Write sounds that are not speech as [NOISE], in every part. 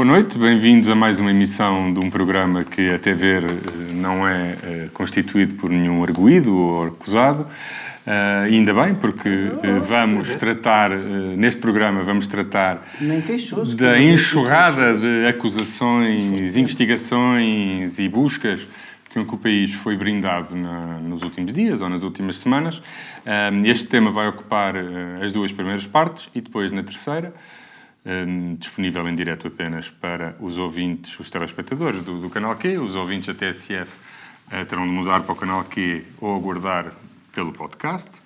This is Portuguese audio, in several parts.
Boa noite, bem-vindos a mais uma emissão de um programa que, até ver, não é eh, constituído por nenhum arguído ou acusado. Uh, ainda bem, porque uh, vamos tratar, uh, neste programa, vamos tratar da enxurrada de acusações, investigações e buscas com que o país foi brindado na, nos últimos dias ou nas últimas semanas. este tema vai ocupar as duas primeiras partes e depois, na terceira, um, disponível em direto apenas para os ouvintes, os telespectadores do, do canal Q. Os ouvintes da TSF uh, terão de mudar para o canal Q ou aguardar pelo podcast.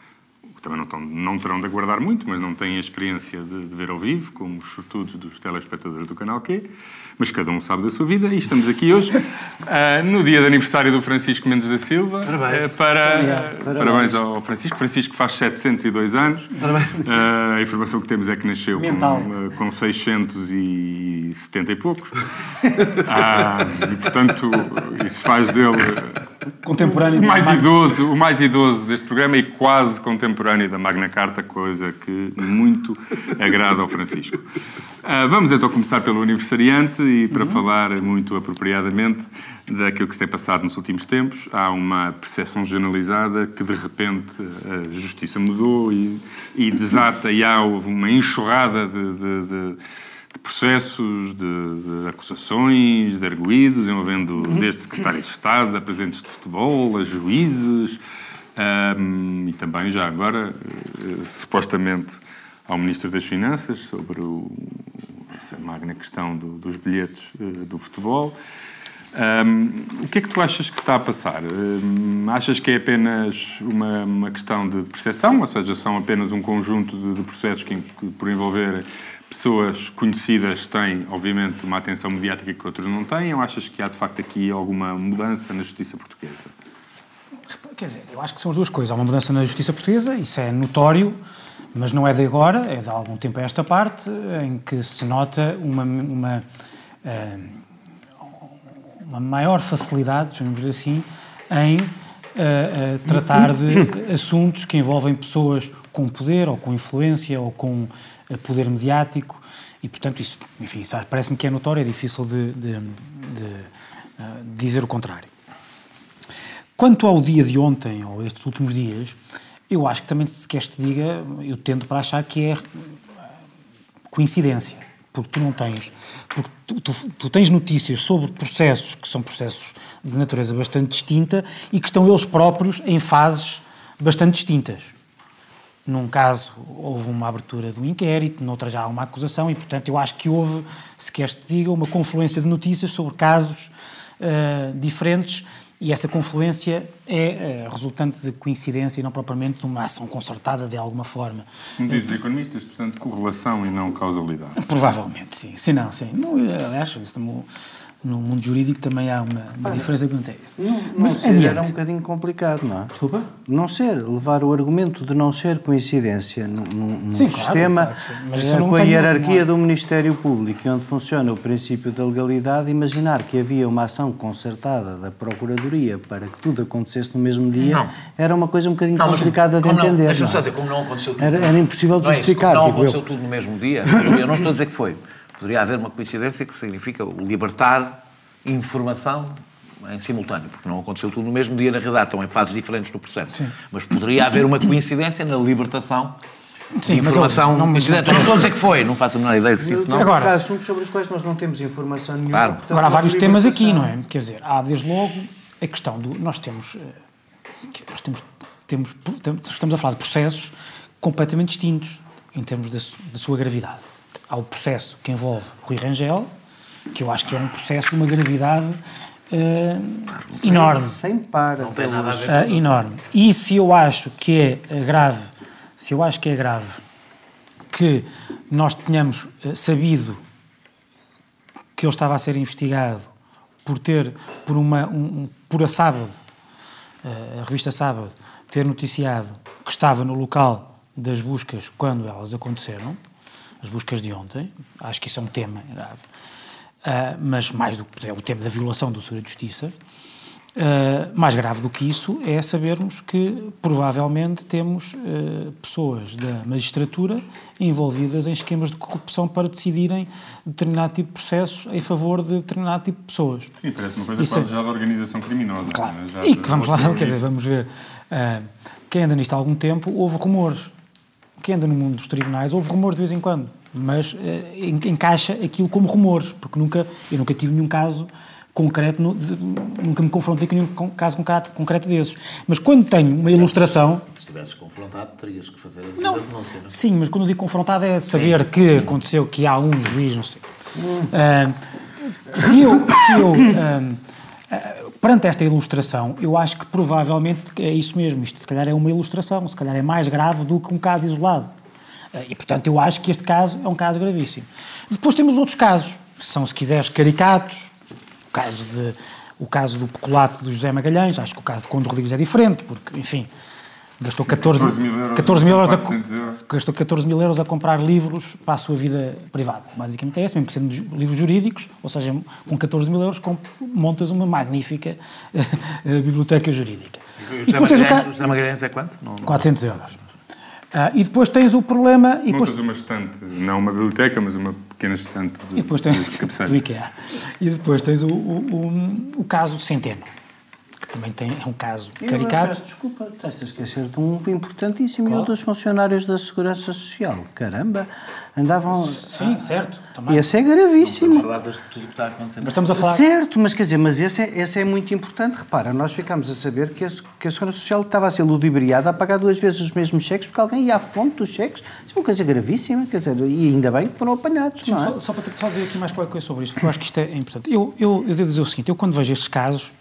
Também não, estão, não terão de aguardar muito, mas não têm a experiência de, de ver ao vivo, como os sortudos dos telespectadores do canal Q mas cada um sabe da sua vida e estamos aqui hoje uh, [LAUGHS] no dia de aniversário do Francisco Mendes da Silva. Parabéns. Uh, para, uh, parabéns. ao Francisco. Francisco faz 702 anos. Parabéns. a informação que temos é que nasceu com, com 670 e poucos. e, portanto, isso faz dele contemporâneo o mais idoso o mais idoso deste programa e quase contemporâneo da Magna Carta coisa que muito [LAUGHS] agrada ao Francisco uh, vamos então começar pelo aniversariante e para uhum. falar muito apropriadamente daquilo que se tem passado nos últimos tempos há uma percepção generalizada que de repente a justiça mudou e, e desata e há uma enxurrada de, de, de de processos, de, de, acusações, de arguídos, envolvendo desde secretários de Estado, a presidentes de futebol, a juízes um, e também, já agora, uh, supostamente ao Ministro das Finanças sobre o, essa magna questão do, dos bilhetes uh, do futebol. Um, o que é que tu achas que está a passar? Um, achas que é apenas uma, uma questão de percepção, ou seja, são apenas um conjunto de, de processos que, que, por envolver pessoas conhecidas têm, obviamente, uma atenção mediática que outros não têm, ou achas que há, de facto, aqui alguma mudança na justiça portuguesa? Quer dizer, eu acho que são as duas coisas. Há uma mudança na justiça portuguesa, isso é notório, mas não é de agora, é de algum tempo a esta parte, em que se nota uma, uma, eh, uma maior facilidade, chamemos assim, em uh, uh, tratar de [COUGHS] assuntos que envolvem pessoas com poder ou com influência ou com poder mediático e, portanto, isso, enfim, parece-me que é notório, é difícil de, de, de uh, dizer o contrário. Quanto ao dia de ontem, ou estes últimos dias, eu acho que também, se queres te diga, eu tendo para achar que é coincidência, porque tu não tens, porque tu, tu, tu, tens notícias sobre processos que são processos de natureza bastante distinta e que estão eles próprios em fases bastante distintas. Num caso, houve uma abertura do inquérito, noutra já há uma acusação, e, portanto, eu acho que houve, se queres te diga, uma confluência de notícias sobre casos uh, diferentes, e essa confluência é uh, resultante de coincidência e não propriamente de uma ação concertada de alguma forma. Como dizem os economistas, portanto, correlação e não causalidade. Provavelmente, sim. Sim, não, sim. Não, aliás, isso no mundo jurídico também há uma, uma diferença que não tem isso. Não, não Mas, ser adiante. era um bocadinho complicado, não é? Desculpa? Não ser, levar o argumento de não ser coincidência num, num sim, sistema claro, claro com a hierarquia do Ministério Público e onde funciona o princípio da legalidade, imaginar que havia uma ação concertada da Procuradoria para que tudo acontecesse no mesmo dia não. era uma coisa um bocadinho não, complicada de entender. Deixa-me só dizer, como não aconteceu tudo. Era, era impossível de justificar. Não, é não aconteceu eu. tudo no mesmo dia. Eu não estou a dizer que foi. Poderia haver uma coincidência que significa libertar informação em simultâneo, porque não aconteceu tudo no mesmo dia, na realidade, estão em fases diferentes do processo. Sim. Mas poderia haver uma coincidência na libertação Sim, informação. Mas, não, não, não, não estou a dizer que foi, não faço a menor ideia se isso não. Agora, há assuntos sobre os quais nós não temos informação nenhuma. Claro. Portanto, Agora, há vários temas aqui, não é? Quer dizer, há desde logo a questão do. Nós temos. Eh, nós temos, temos, estamos a falar de processos completamente distintos em termos da, da sua gravidade. Há o processo que envolve Rui Rangel, que eu acho que é um processo de uma gravidade uh, enorme. Sem par. Não tem nada a ver. Uh, enorme. E se eu acho que é grave, se eu acho que é grave que nós tenhamos uh, sabido que ele estava a ser investigado por ter, por uma, um, por a sábado, a revista Sábado, ter noticiado que estava no local das buscas quando elas aconteceram, as buscas de ontem, acho que isso é um tema grave. Uh, mas mais do que é o tema da violação do segredo de justiça. Uh, mais grave do que isso é sabermos que provavelmente temos uh, pessoas da magistratura envolvidas em esquemas de corrupção para decidirem determinado tipo de processos em favor de determinado tipo de pessoas. Sim, parece uma coisa isso quase é... já da organização criminosa. Claro. É? e que vamos lá, quer dizer, vamos ver. Quem anda nisto há algum tempo, houve rumores. Quem anda no mundo dos tribunais, houve rumores de vez em quando. Mas encaixa aquilo como rumores, porque nunca, eu nunca tive nenhum caso concreto, de, nunca me confrontei com nenhum caso concreto, concreto desses. Mas quando tenho uma ilustração. Se estivesses confrontado, terias que fazer a devida denúncia, não é? Sim, mas quando eu digo confrontado é saber Sim. que aconteceu, que há um juiz, não sei. Hum. Uh, se eu. Se eu uh, perante esta ilustração, eu acho que provavelmente é isso mesmo. Isto, se calhar, é uma ilustração, se calhar é mais grave do que um caso isolado. E, portanto, eu acho que este caso é um caso gravíssimo. Depois temos outros casos, que são, se quiseres, caricatos, caso de, o caso do peculato do José Magalhães, acho que o caso de Conde Rodrigues é diferente, porque, enfim, gastou 14, 14 mil euros, 14 mil euros, a, euros. gastou 14 mil euros a comprar livros para a sua vida privada. Basicamente é isso, mesmo que sendo livros jurídicos, ou seja, com 14 mil euros montas uma magnífica [LAUGHS] eh, biblioteca jurídica. E o José, Magalhães, o José Magalhães é quanto? 400 euros. Ah, e depois tens o problema... E depois... uma estante, não uma biblioteca, mas uma pequena estante de, e depois tens, [LAUGHS] do IKEA. E depois tens o, o, o, o caso Centeno também tem, é um caso eu caricato. Peço desculpa, estás a esquecer de um importantíssimo claro. e um dos funcionários da Segurança Social. Caramba, andavam. Sim, certo. Também. Esse é gravíssimo. Não falar de tudo que está acontecendo. Mas estamos a falar. Certo, mas quer dizer, mas esse é, esse é muito importante. Repara, nós ficámos a saber que a, que a Segurança Social estava a ser ludibriada a pagar duas vezes os mesmos cheques porque alguém ia à fonte dos cheques. Isso é uma coisa gravíssima, quer dizer, e ainda bem que foram apanhados. Sim, não é? só, só, para só dizer aqui mais qualquer coisa sobre isto, porque eu acho que isto é importante. Eu, eu, eu devo dizer o seguinte: eu quando vejo estes casos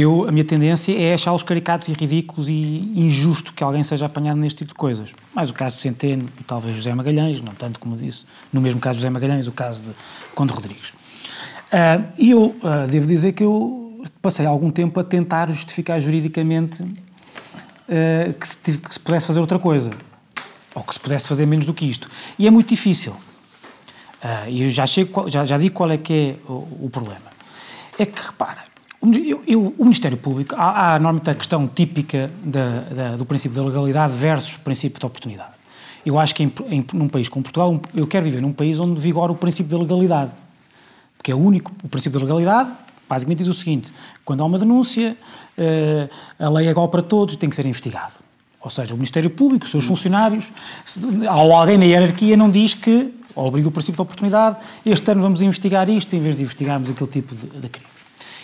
eu, a minha tendência é achá-los caricatos e ridículos e injusto que alguém seja apanhado neste tipo de coisas. Mais o caso de Centeno talvez José Magalhães, não tanto como disse, no mesmo caso José Magalhães, o caso de Conde Rodrigues. Uh, e eu uh, devo dizer que eu passei algum tempo a tentar justificar juridicamente uh, que, se, que, se, pudesse fazer outra coisa, ou que se pudesse fazer menos do que isto. E é muito difícil. E eu já, chego, já, já digo qual é que é o, o problema. É que, repara, eu, eu, o Ministério Público, há, há normalmente a questão típica da, da, do princípio da legalidade versus o princípio da oportunidade. Eu acho que em, em, num país como Portugal, eu quero viver num país onde vigora o princípio da legalidade. Porque é o único, o princípio da legalidade, basicamente diz o seguinte, quando há uma denúncia, uh, a lei é igual para todos e tem que ser investigado. Ou seja, o Ministério Público, os seus funcionários, se, alguém na hierarquia não diz que, ao abrir o princípio da oportunidade, este ano vamos investigar isto em vez de investigarmos aquele tipo de, de crime.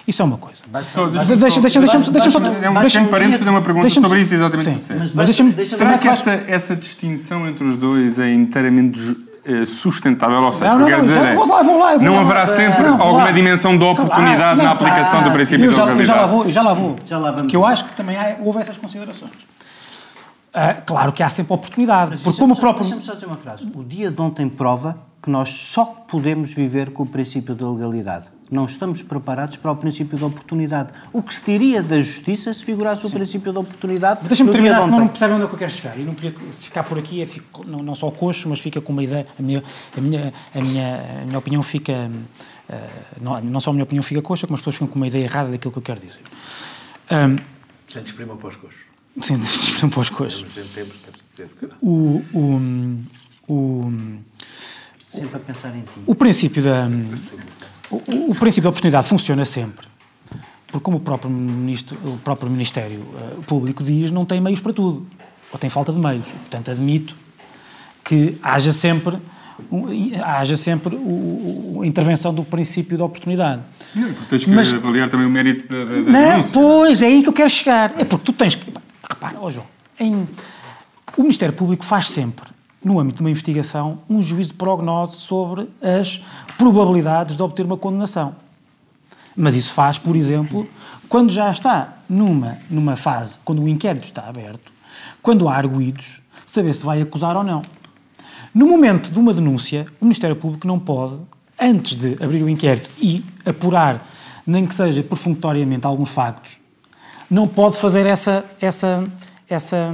Isso é uma coisa. Deixa-me deixa, deixa, deixa, só. É um parênteses fazer uma pergunta sobre isso, exatamente sim, mas, mas deixa Será que essa, essa distinção entre os dois é inteiramente eh, sustentável, ou seja, não, não, não, dizer, é, vou lá, vou lá, vou não lá, haverá sempre não, alguma dimensão de oportunidade não, na aplicação ah, do princípio da legalidade. Já lá vou, já lá vou. Já lá vamos. Que eu acho que também há, houve essas considerações. Ah, claro que há sempre oportunidade, Mas porque como próprio... Deixa-me só dizer uma frase. O dia de ontem prova que nós só podemos viver com o princípio da legalidade não estamos preparados para o princípio da oportunidade. O que se diria da justiça se figurasse Sim. o princípio da oportunidade? Deixa-me terminar, senão não percebem onde é que eu quero chegar. E não queria, se ficar por aqui, é, fico, não, não só coxo, mas fica com uma ideia. A minha, a minha, a minha, a minha opinião fica. Uh, não, não só a minha opinião fica coxa, como as pessoas ficam com uma ideia errada daquilo que eu quero dizer. Um, Sem desprima para os coxos. Sem desprima para os coxos. O, o, o, Sempre a pensar em ti. O princípio da. O, o, princípio da oportunidade funciona sempre, porque como o próprio, ministro, o próprio Ministério uh, Público diz, não tem meios para tudo, ou tem falta de meios. Portanto, admito que haja sempre, um, haja sempre o, a intervenção do princípio da oportunidade. Não, tens que Mas, avaliar também o mérito da, da, da não, denúncia. Pois, é aí que eu quero chegar. É porque tu tens que... Repara, oh João, em, o Ministério Público faz sempre no âmbito de uma investigação, um juízo de prognose sobre as probabilidades de obter uma condenação. Mas isso faz, por exemplo, quando já está numa, numa fase, quando o inquérito está aberto, quando há arguídos, saber se vai acusar ou não. No momento de uma denúncia, o Ministério Público não pode, antes de abrir o inquérito e apurar, nem que seja perfunctoriamente, alguns factos, não pode fazer essa, essa, essa,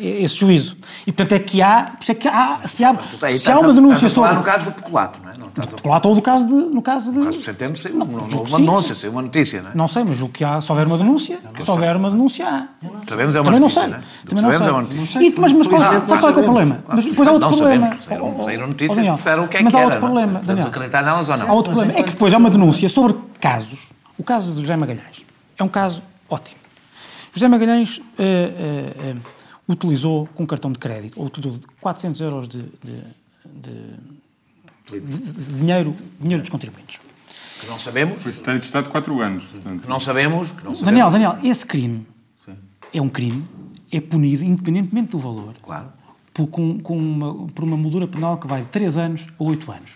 esse juízo. E, portanto, é que há... É que há se há, se há uma denúncia sobre... no caso do peculato, não é? Não do peculato ou do caso de... No caso, de... no caso do Centeno, não, não, não houve uma denúncia, saiu uma notícia, não é? Não sei, mas o que há, se houver uma denúncia, se houver uma denúncia, há. Sabemos é uma Também notícia, não sei. é? Também não Sabemos sei. é uma notícia. E, mas, mas qual, sabe qual é, que é o problema? Mas depois há outro Não problema. Saíram- notícias que disseram o que é mas que há era, outro não é? problema, Daniel. acreditar nelas ou não? Há outro problema. É que depois há uma denúncia sobre casos. O caso do José Magalhães é um caso ótimo. José Magalhães eh, eh, eh, utilizou com cartão de crédito, ou utilizou 400 euros de, de- de- de- dinheiro, dinheiro dos contribuintes. Que não sabemos, Foi secretário de Estado 4 anos. Portanto, que não sabemos, que não sabemos. Daniel, Daniel, esse crime é um crime, é punido independentemente do valor. Claro. Por, com, com uma, por uma moldura penal que vai de 3 anos a 8 anos.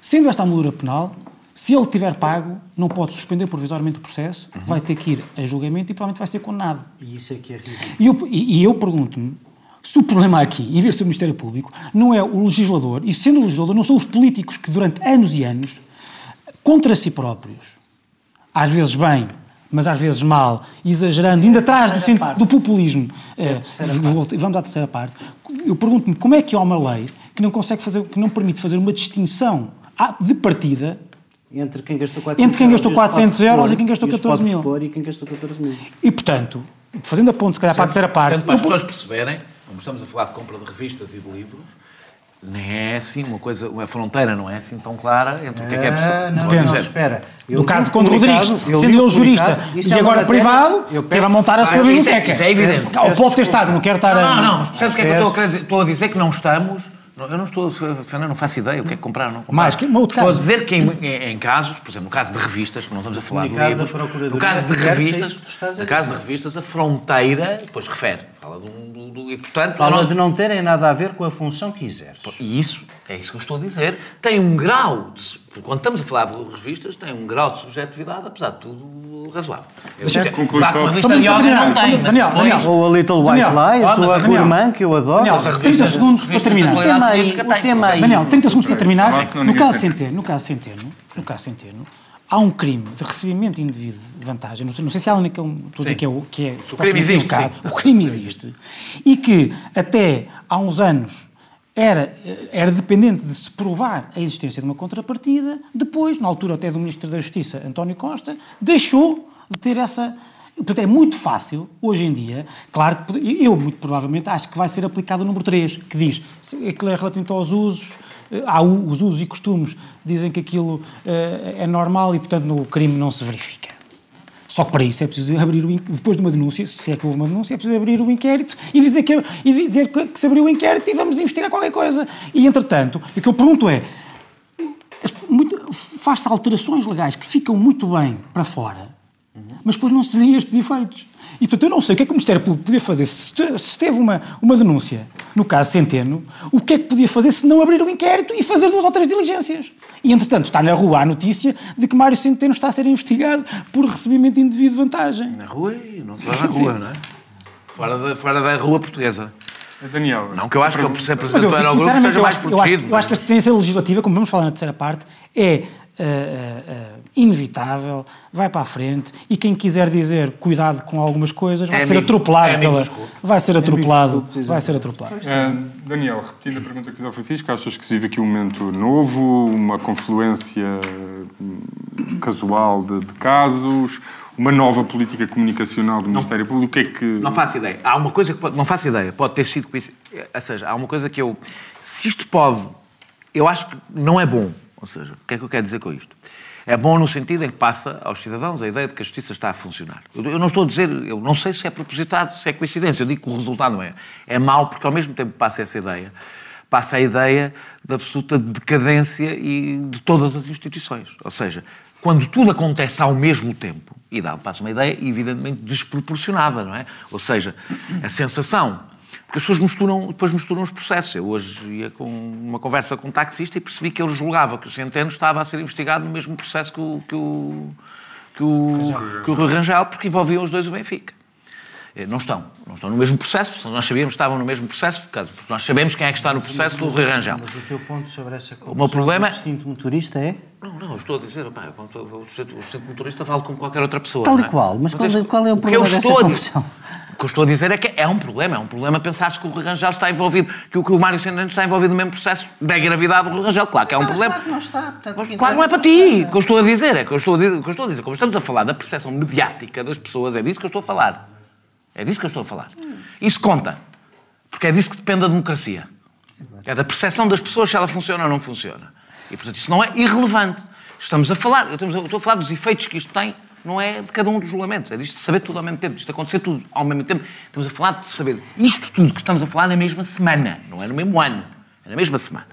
Sendo esta a moldura penal, se ele tiver pago, não pode suspender provisoriamente o processo, vai ter que ir a julgamento e provavelmente vai ser condenado. E isso é que é ridículo. E eu, e- eu pergunto-me se o problema aqui, em vez de ser o Ministério Público, não é o legislador, e sendo o legislador, não são os políticos que durante anos e anos, contra si próprios, às vezes bem, mas às vezes mal, exagerando, indo atrás do, centro- do populismo, voltei- vamos à terceira parte, eu pergunto-me como é que há uma lei que não consegue fazer, que não permite fazer uma distinção ah, de partida Entre quem gastou 400 Entre quem gastou euros, 400 pode euros pôr, e quem gastou os 14 pode mil. E quem gastou 14 mil. e, portanto, fazendo a ponte, se calhar, para a terceira parte, para as pessoas perceberem, como estamos a falar de compra de revistas e de livros, nem é assim uma coisa, a fronteira não é assim tão clara entre o que é que é Ah, pessoa. não, Depende. não, espera. Eu No caso de Conde Rodrigues, eu sendo ele jurista e é uma agora matéria- privado, esteve a montar a sua Ah, isso é- biblioteca. isso é evidente. Ah, o pode ter estado, não quero estar a... Não, não, percebes o que é que eu estou a, dizer? estou a dizer que não estamos. Eu não estou a não faço ideia o que é que comprar ou não comprar. Mais, que- estou a dizer que em, em- casos, por exemplo, no caso de revistas, que não estamos a falar de livros, no caso de a revistas, no caso de revistas, a fronteira, depois refere, fala de um, do, do- e portanto, Fala nós- de não terem nada a ver com a função que exerces. E isso, é isso que eu estou a dizer, tem um grau, de, quando estamos a falar de revistas, tem um grau de subjetividade, apesar de tudo, razoável. Digo, concluir só- uma revista de não tem, mas Daniel, depois- Daniel. Ou a Little White Daniel, Lies, ou a a Gourmand, que eu adoro. Daniel, Mas a 30 revista- segundos para terminar. O tema aí, política o tem. tema aí. Daniel, 30 segundos para terminar. No caso. Centeno, no caso Centeno, no caso Centeno, há um crime de recebimento indevido de vantagem. Não sei, não sei se há naquele. Estou a dizer que é o que é supostamente existe, evocado. sim. O crime existe. E que até há uns anos era, era dependente de se provar a existência de uma contrapartida. Depois, na altura até do Ministro da Justiça, António Costa, deixou de ter essa. Portanto, é muito fácil, hoje em dia, claro que eu, muito provavelmente, acho que vai ser aplicado o número 3, que diz aquilo é relativamente aos usos, eh, há os usos e costumes, dizem que aquilo eh, é normal e, portanto, no crime não se verifica. Só que para isso é preciso abrir o in- depois de uma denúncia, se é que houve uma denúncia, é preciso abrir o inquérito e dizer que, e dizer que, se abriu o inquérito e vamos investigar qualquer coisa. E entretanto, o que eu pergunto é, faz-se alterações legais que ficam muito bem para fora, mas depois não se vêem estes efeitos. E portanto eu não sei o que é que o Ministério Público podia fazer se, te- se teve uma, uma denúncia, no caso Centeno, o que é que podia fazer se não abrir o inquérito e fazer duas ou três diligências. E entretanto está na rua a notícia de que Mário Centeno está a ser investigado por recebimento indevido de vantagem. Na rua e não se vai na [LAUGHS] Sim. rua, não é? Fora da, fora da rua portuguesa. Daniel. Não que eu acho que eu, ser Mas presidente eu do digo Eurogrupo sinceramente, esteja mais acho, eu, acho, protegido. eu acho que a tendência legislativa, como vamos falar na terceira parte, é ah, ah, inevitável, vai para a frente e quem quiser dizer cuidado com algumas coisas vai É ser amigo- atropelado é pela. clubes. Vai ser atropelado. clubes, Vai ser atropelado. Daniel, repetindo a pergunta que fiz ao Francisco, achas que se vive aqui um momento novo, uma confluência hum, casual de, de casos, uma nova política comunicacional do Ministério Público? O que é que. Não faço ideia. Há uma coisa que pode, não faço ideia. Pode ter sido Ou seja, há uma coisa que eu. Se isto pode. Eu acho que não é bom. Ou seja, o que é que eu quero dizer com isto? É bom no sentido em que passa aos cidadãos a ideia de que a justiça está a funcionar. Eu não estou a dizer, eu não sei se é propositado, se é coincidência. Eu digo que o resultado não é. É mau porque ao mesmo tempo passa essa ideia, passa a ideia da absoluta decadência e de todas as instituições. Ou seja, quando tudo acontece ao mesmo tempo, e dá, passa uma ideia evidentemente desproporcionada, não é? Ou seja, a sensação porque as pessoas misturam, depois misturam os processos. Eu hoje ia com uma conversa com um taxista e percebi que ele julgava que o Centeno estava a ser investigado no mesmo processo que o, que o, que o, que o Rangel, porque envolviam os dois o Benfica. Eh, Não estão. Não estão no mesmo processo. Nós sabíamos que estavam no mesmo processo, porque nós sabemos quem é que está no processo do Rui Rangel. Mas o teu ponto sobre essa confusão meu problema é- do distinto motorista é? Não, não, eu estou a dizer, estou- o o assistente motorista falo com qualquer outra pessoa. Tal e qual, mas qual, isso- qual é o que eu problema dessa confusão? O que eu estou a dizer é que é um problema. É um problema pensar-se que o Rui Rangel está envolvido, que o, que o Mário Centeno está envolvido no mesmo processo da gravidade do Rui Rangel. Claro que é um problema. Claro que não está. Portanto, claro não é para ti. O que eu estou a dizer é que eu estou a dizer, o que eu estou a dizer, como estamos a falar da percepção mediática das pessoas, é disso que eu estou a falar. É disso que eu estou a falar. Isso conta. Porque é disso que depende a democracia. É da percepção das pessoas se ela funciona ou não funciona. E, portanto, isso não é irrelevante. Estamos a falar, eu estou a falar dos efeitos que isto tem, não é de cada um dos julgamentos, é disto de saber tudo ao mesmo tempo, isto acontecer tudo ao mesmo tempo. Estamos a falar de saber isto tudo que estamos a falar na mesma semana, não é no mesmo ano, é na mesma semana.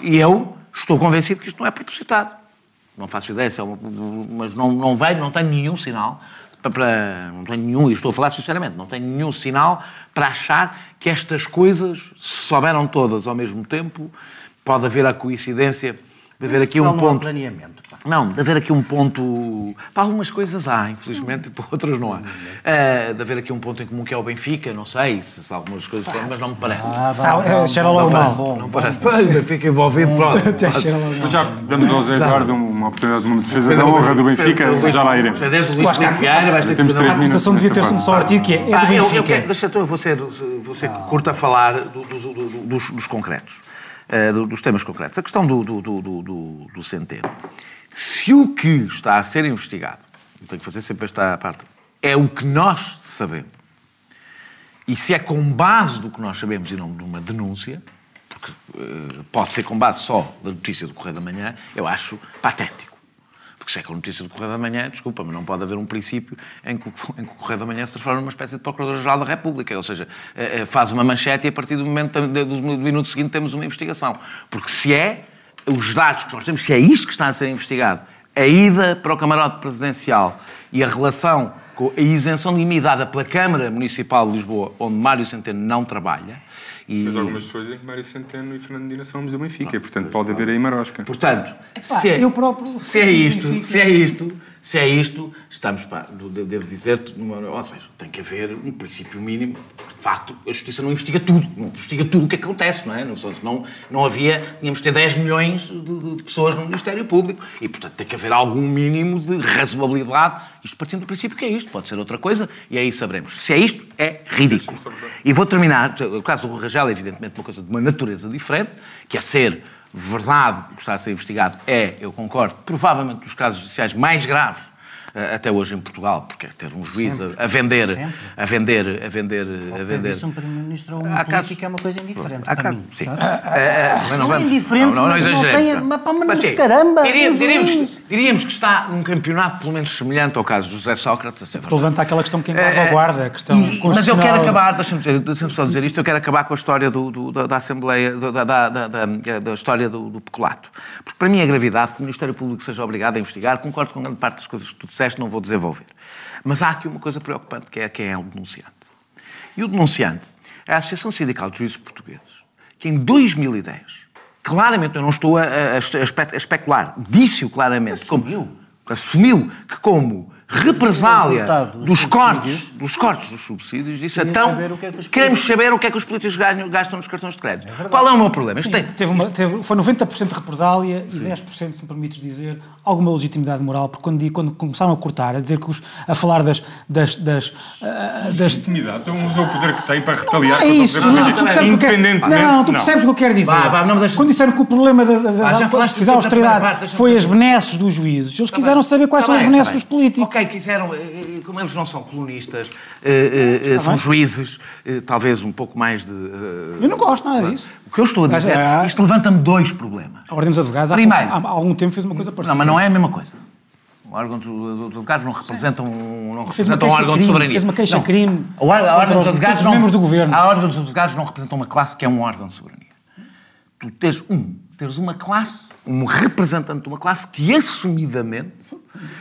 E eu estou convencido que isto não é propositado. Não faço ideia, é uma, mas não, não vejo, não tenho nenhum sinal para, não tenho nenhum, e estou a falar sinceramente, não tenho nenhum sinal para achar que estas coisas, se souberam todas ao mesmo tempo, pode haver a coincidência de haver aqui um ponto. planeamento. Pá. Não, de haver aqui um ponto. Para algumas coisas há, infelizmente, e [LAUGHS] para outras não há. Uh, de haver aqui um ponto em comum que é o Benfica, não sei se, se algumas coisas foram, mas não me parece. Ah, bom, cheira logo mal. Não, não parece. Pois, o Benfica envolvido, pronto. [LAUGHS] já damos ao Zé Eduardo uma oportunidade de uma defesa da honra do Benfica, já lá iremos. Eu acho que a Vieira vais ter que fazer A acusação devia ter um só artigo que é, do Benfica. Deixa eu vou ser, vou ser curto a falar dos, dos concretos. Uh, dos temas concretos. A questão do, do, do, do, Centeno. Se o que está a ser investigado, tenho que fazer sempre esta parte, é o que nós sabemos, e se é com base do que nós sabemos e não de uma denúncia, porque uh, pode ser com base só da notícia do Correio da Manhã, eu acho patético. Porque se é com notícia do Correio da Manhã, desculpa, mas não pode haver um princípio em que, em que o Correio da Manhã se transforma numa espécie de Procurador-Geral da República. Ou seja, uh, uh, faz uma manchete e a partir do momento do minuto seguinte temos uma investigação. Porque se é, os dados que nós temos, se é isto que está a ser investigado, a ida para o camarote presidencial e a relação com a isenção limitada pela Câmara Municipal de Lisboa, onde Mário Centeno não trabalha. E... Mas algumas pessoas dizem que Mário Centeno e Fernando Medina somos do Benfica, e, portanto pode haver aí marosca. Portanto, se, é, eu próprio se é isto, se é isto, se é isto, estamos, pá, devo dizer, ou seja, tem que haver um princípio mínimo. De facto, a justiça não investiga tudo, não investiga tudo o que acontece, não é? Não, não, não havia, tínhamos de ter 10 milhões de, de, pessoas no Ministério Público e, portanto, tem que haver algum mínimo de razoabilidade. Isto partindo do princípio que é isto, pode ser outra coisa e aí saberemos. Se é isto, é ridículo. E vou terminar, o caso do Rangel é evidentemente uma coisa de uma natureza diferente, que é ser verdade o que está a ser investigado é, eu concordo, provavelmente dos casos judiciais mais graves até hoje em Portugal, porque é ter um juiz a, a, vender, sempre. a vender, a vender, a vender. um primeiro-ministro ou uma política é uma coisa indiferente Há para mim. Sim. É, não, não é indiferente, não, não, não exageremos. Mas, mas, caramba, diríamos, diríamos, diríamos, que está num campeonato pelo menos semelhante ao caso de José Sócrates. Estou a levantar aquela questão que é guarda, a questão e, Mas eu quero acabar, deixa-me deixa só dizer isto, eu quero acabar com a história do, do, da, da, Assembleia, da, da, da, história do, do peculato. Porque para mim a gravidade que o Ministério Público seja obrigado a investigar, concordo com grande parte das coisas que tu disseste, não vou desenvolver. Mas há aqui uma coisa preocupante, que é quem é o denunciante. E o denunciante é a Associação Sindical de Juízes Portugueses, que em 2010, claramente, eu não estou a, a, a especular, disse-o claramente, assumiu. Como, assumiu que como represália dos cortes, dos cortes dos subsídios, disse então saber é que queremos saber o que é que os políticos ganham, gastam nos cartões de crédito. É Qual é o meu problema? Sim, teve uma, teve, foi 90% de represália Sim. e 10%, se me permites dizer, alguma legitimidade moral, porque quando, quando começaram a cortar, a dizer que os, a falar das... das, das, uh, das... Legitimidade? Então usa o poder que tem para retaliar. é isso, não, tu percebes independentemente. Não, tu percebes o que eu quero dizer. Quando disseram que o problema da, da, ah, da, austeridade foi as benesses dos juízes, eles tá quiseram saber quais tá são as tá benesses dos políticos quiseram, eh, eh, como eles não são colonistas, eh, são juízes, talvez um pouco mais de. Eu não gosto nada disso. O que eu estou a dizer, é, isto levanta-me dois problemas. A Ordem dos Advogados Primeiro, há, há algum tempo fez uma coisa parecida. Não, mas não é a mesma coisa. O órgão dos, advogados não representam, não representam um órgão de soberania. Fez uma queixa-crime a ordem dos advogados não, membros do governo. A órgão dos advogados não representam uma classe que é um órgão de soberania. Tu tens um, teres uma classe, um representante de uma classe que assumidamente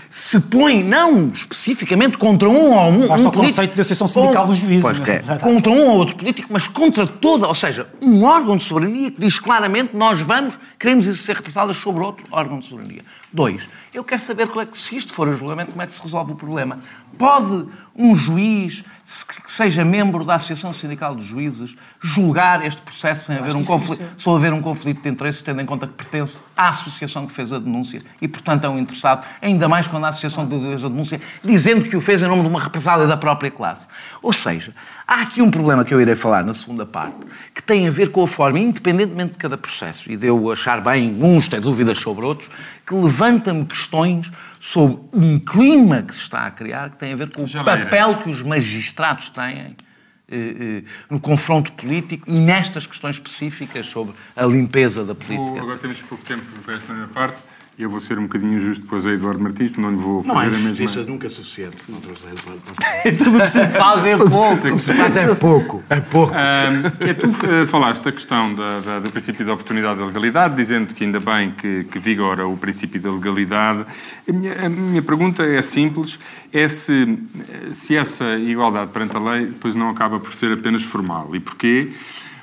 se põe, não especificamente contra um ou um. Basta um o conceito de associação sindical dos juízes. Pois que é. Contra um ou outro político, mas contra toda, ou seja, um órgão de soberania que diz claramente nós vamos, queremos exercer represálias sobre outro órgão de soberania. Dois, eu quero saber qual é que, se isto for o julgamento, como é que se resolve o problema. Pode um juiz, que seja membro da Associação Sindical dos Juízes, julgar este processo sem haver um conflito, só haver um conflito de interesses, tendo em conta que pertence à associação que fez a denúncia e, portanto, é um interessado ainda mais quando a Associação de Defesa denuncia, dizendo que o fez em nome de uma represália da própria classe. Ou seja, há aqui um problema que eu irei falar na segunda parte, que tem a ver com a forma, independentemente de cada processo, e de eu achar bem uns ter dúvidas sobre outros, que levanta-me questões sobre um clima que se está a criar, que tem a ver com o papel que os magistrados têm eh, eh, no confronto político e nestas questões específicas sobre a limpeza da política. agora temos pouco tempo para esta parte. Eu vou ser um bocadinho justo depois a Eduardo Martins, não lhe vou fazer não a mesma... Não justiça [LAUGHS] nunca é suficiente. Tudo o que se faz é [LAUGHS] pouco. Tudo que se faz é pouco. É pouco. Um, tu uh, falaste da questão da, da, do princípio da oportunidade da legalidade, dizendo que ainda bem que, que vigora o princípio da legalidade. A minha, a minha pergunta é simples, é se, se essa igualdade perante a lei depois não acaba por ser apenas formal. E porquê?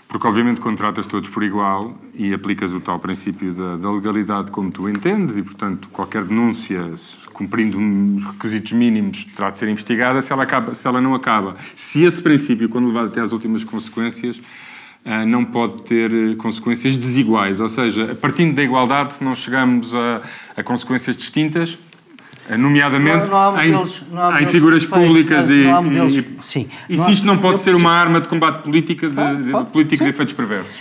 Porque, obviamente, contratas todos por igual e aplicas o tal princípio da, da, legalidade como tu entendes e, portanto, qualquer denúncia, cumprindo uns requisitos mínimos, terá de ser investigada se ela, acaba, se ela não acaba. Se esse princípio, quando levado até às últimas consequências, ah, não pode ter eh, consequências desiguais. Ou seja, partindo da igualdade, se não chegamos a, a consequências distintas, nomeadamente não, não modelos, em, em, figuras públicas e, modelos, e, sim, e se isto não pode ser uma arma de combate política de, pode, de, político de efeitos perversos?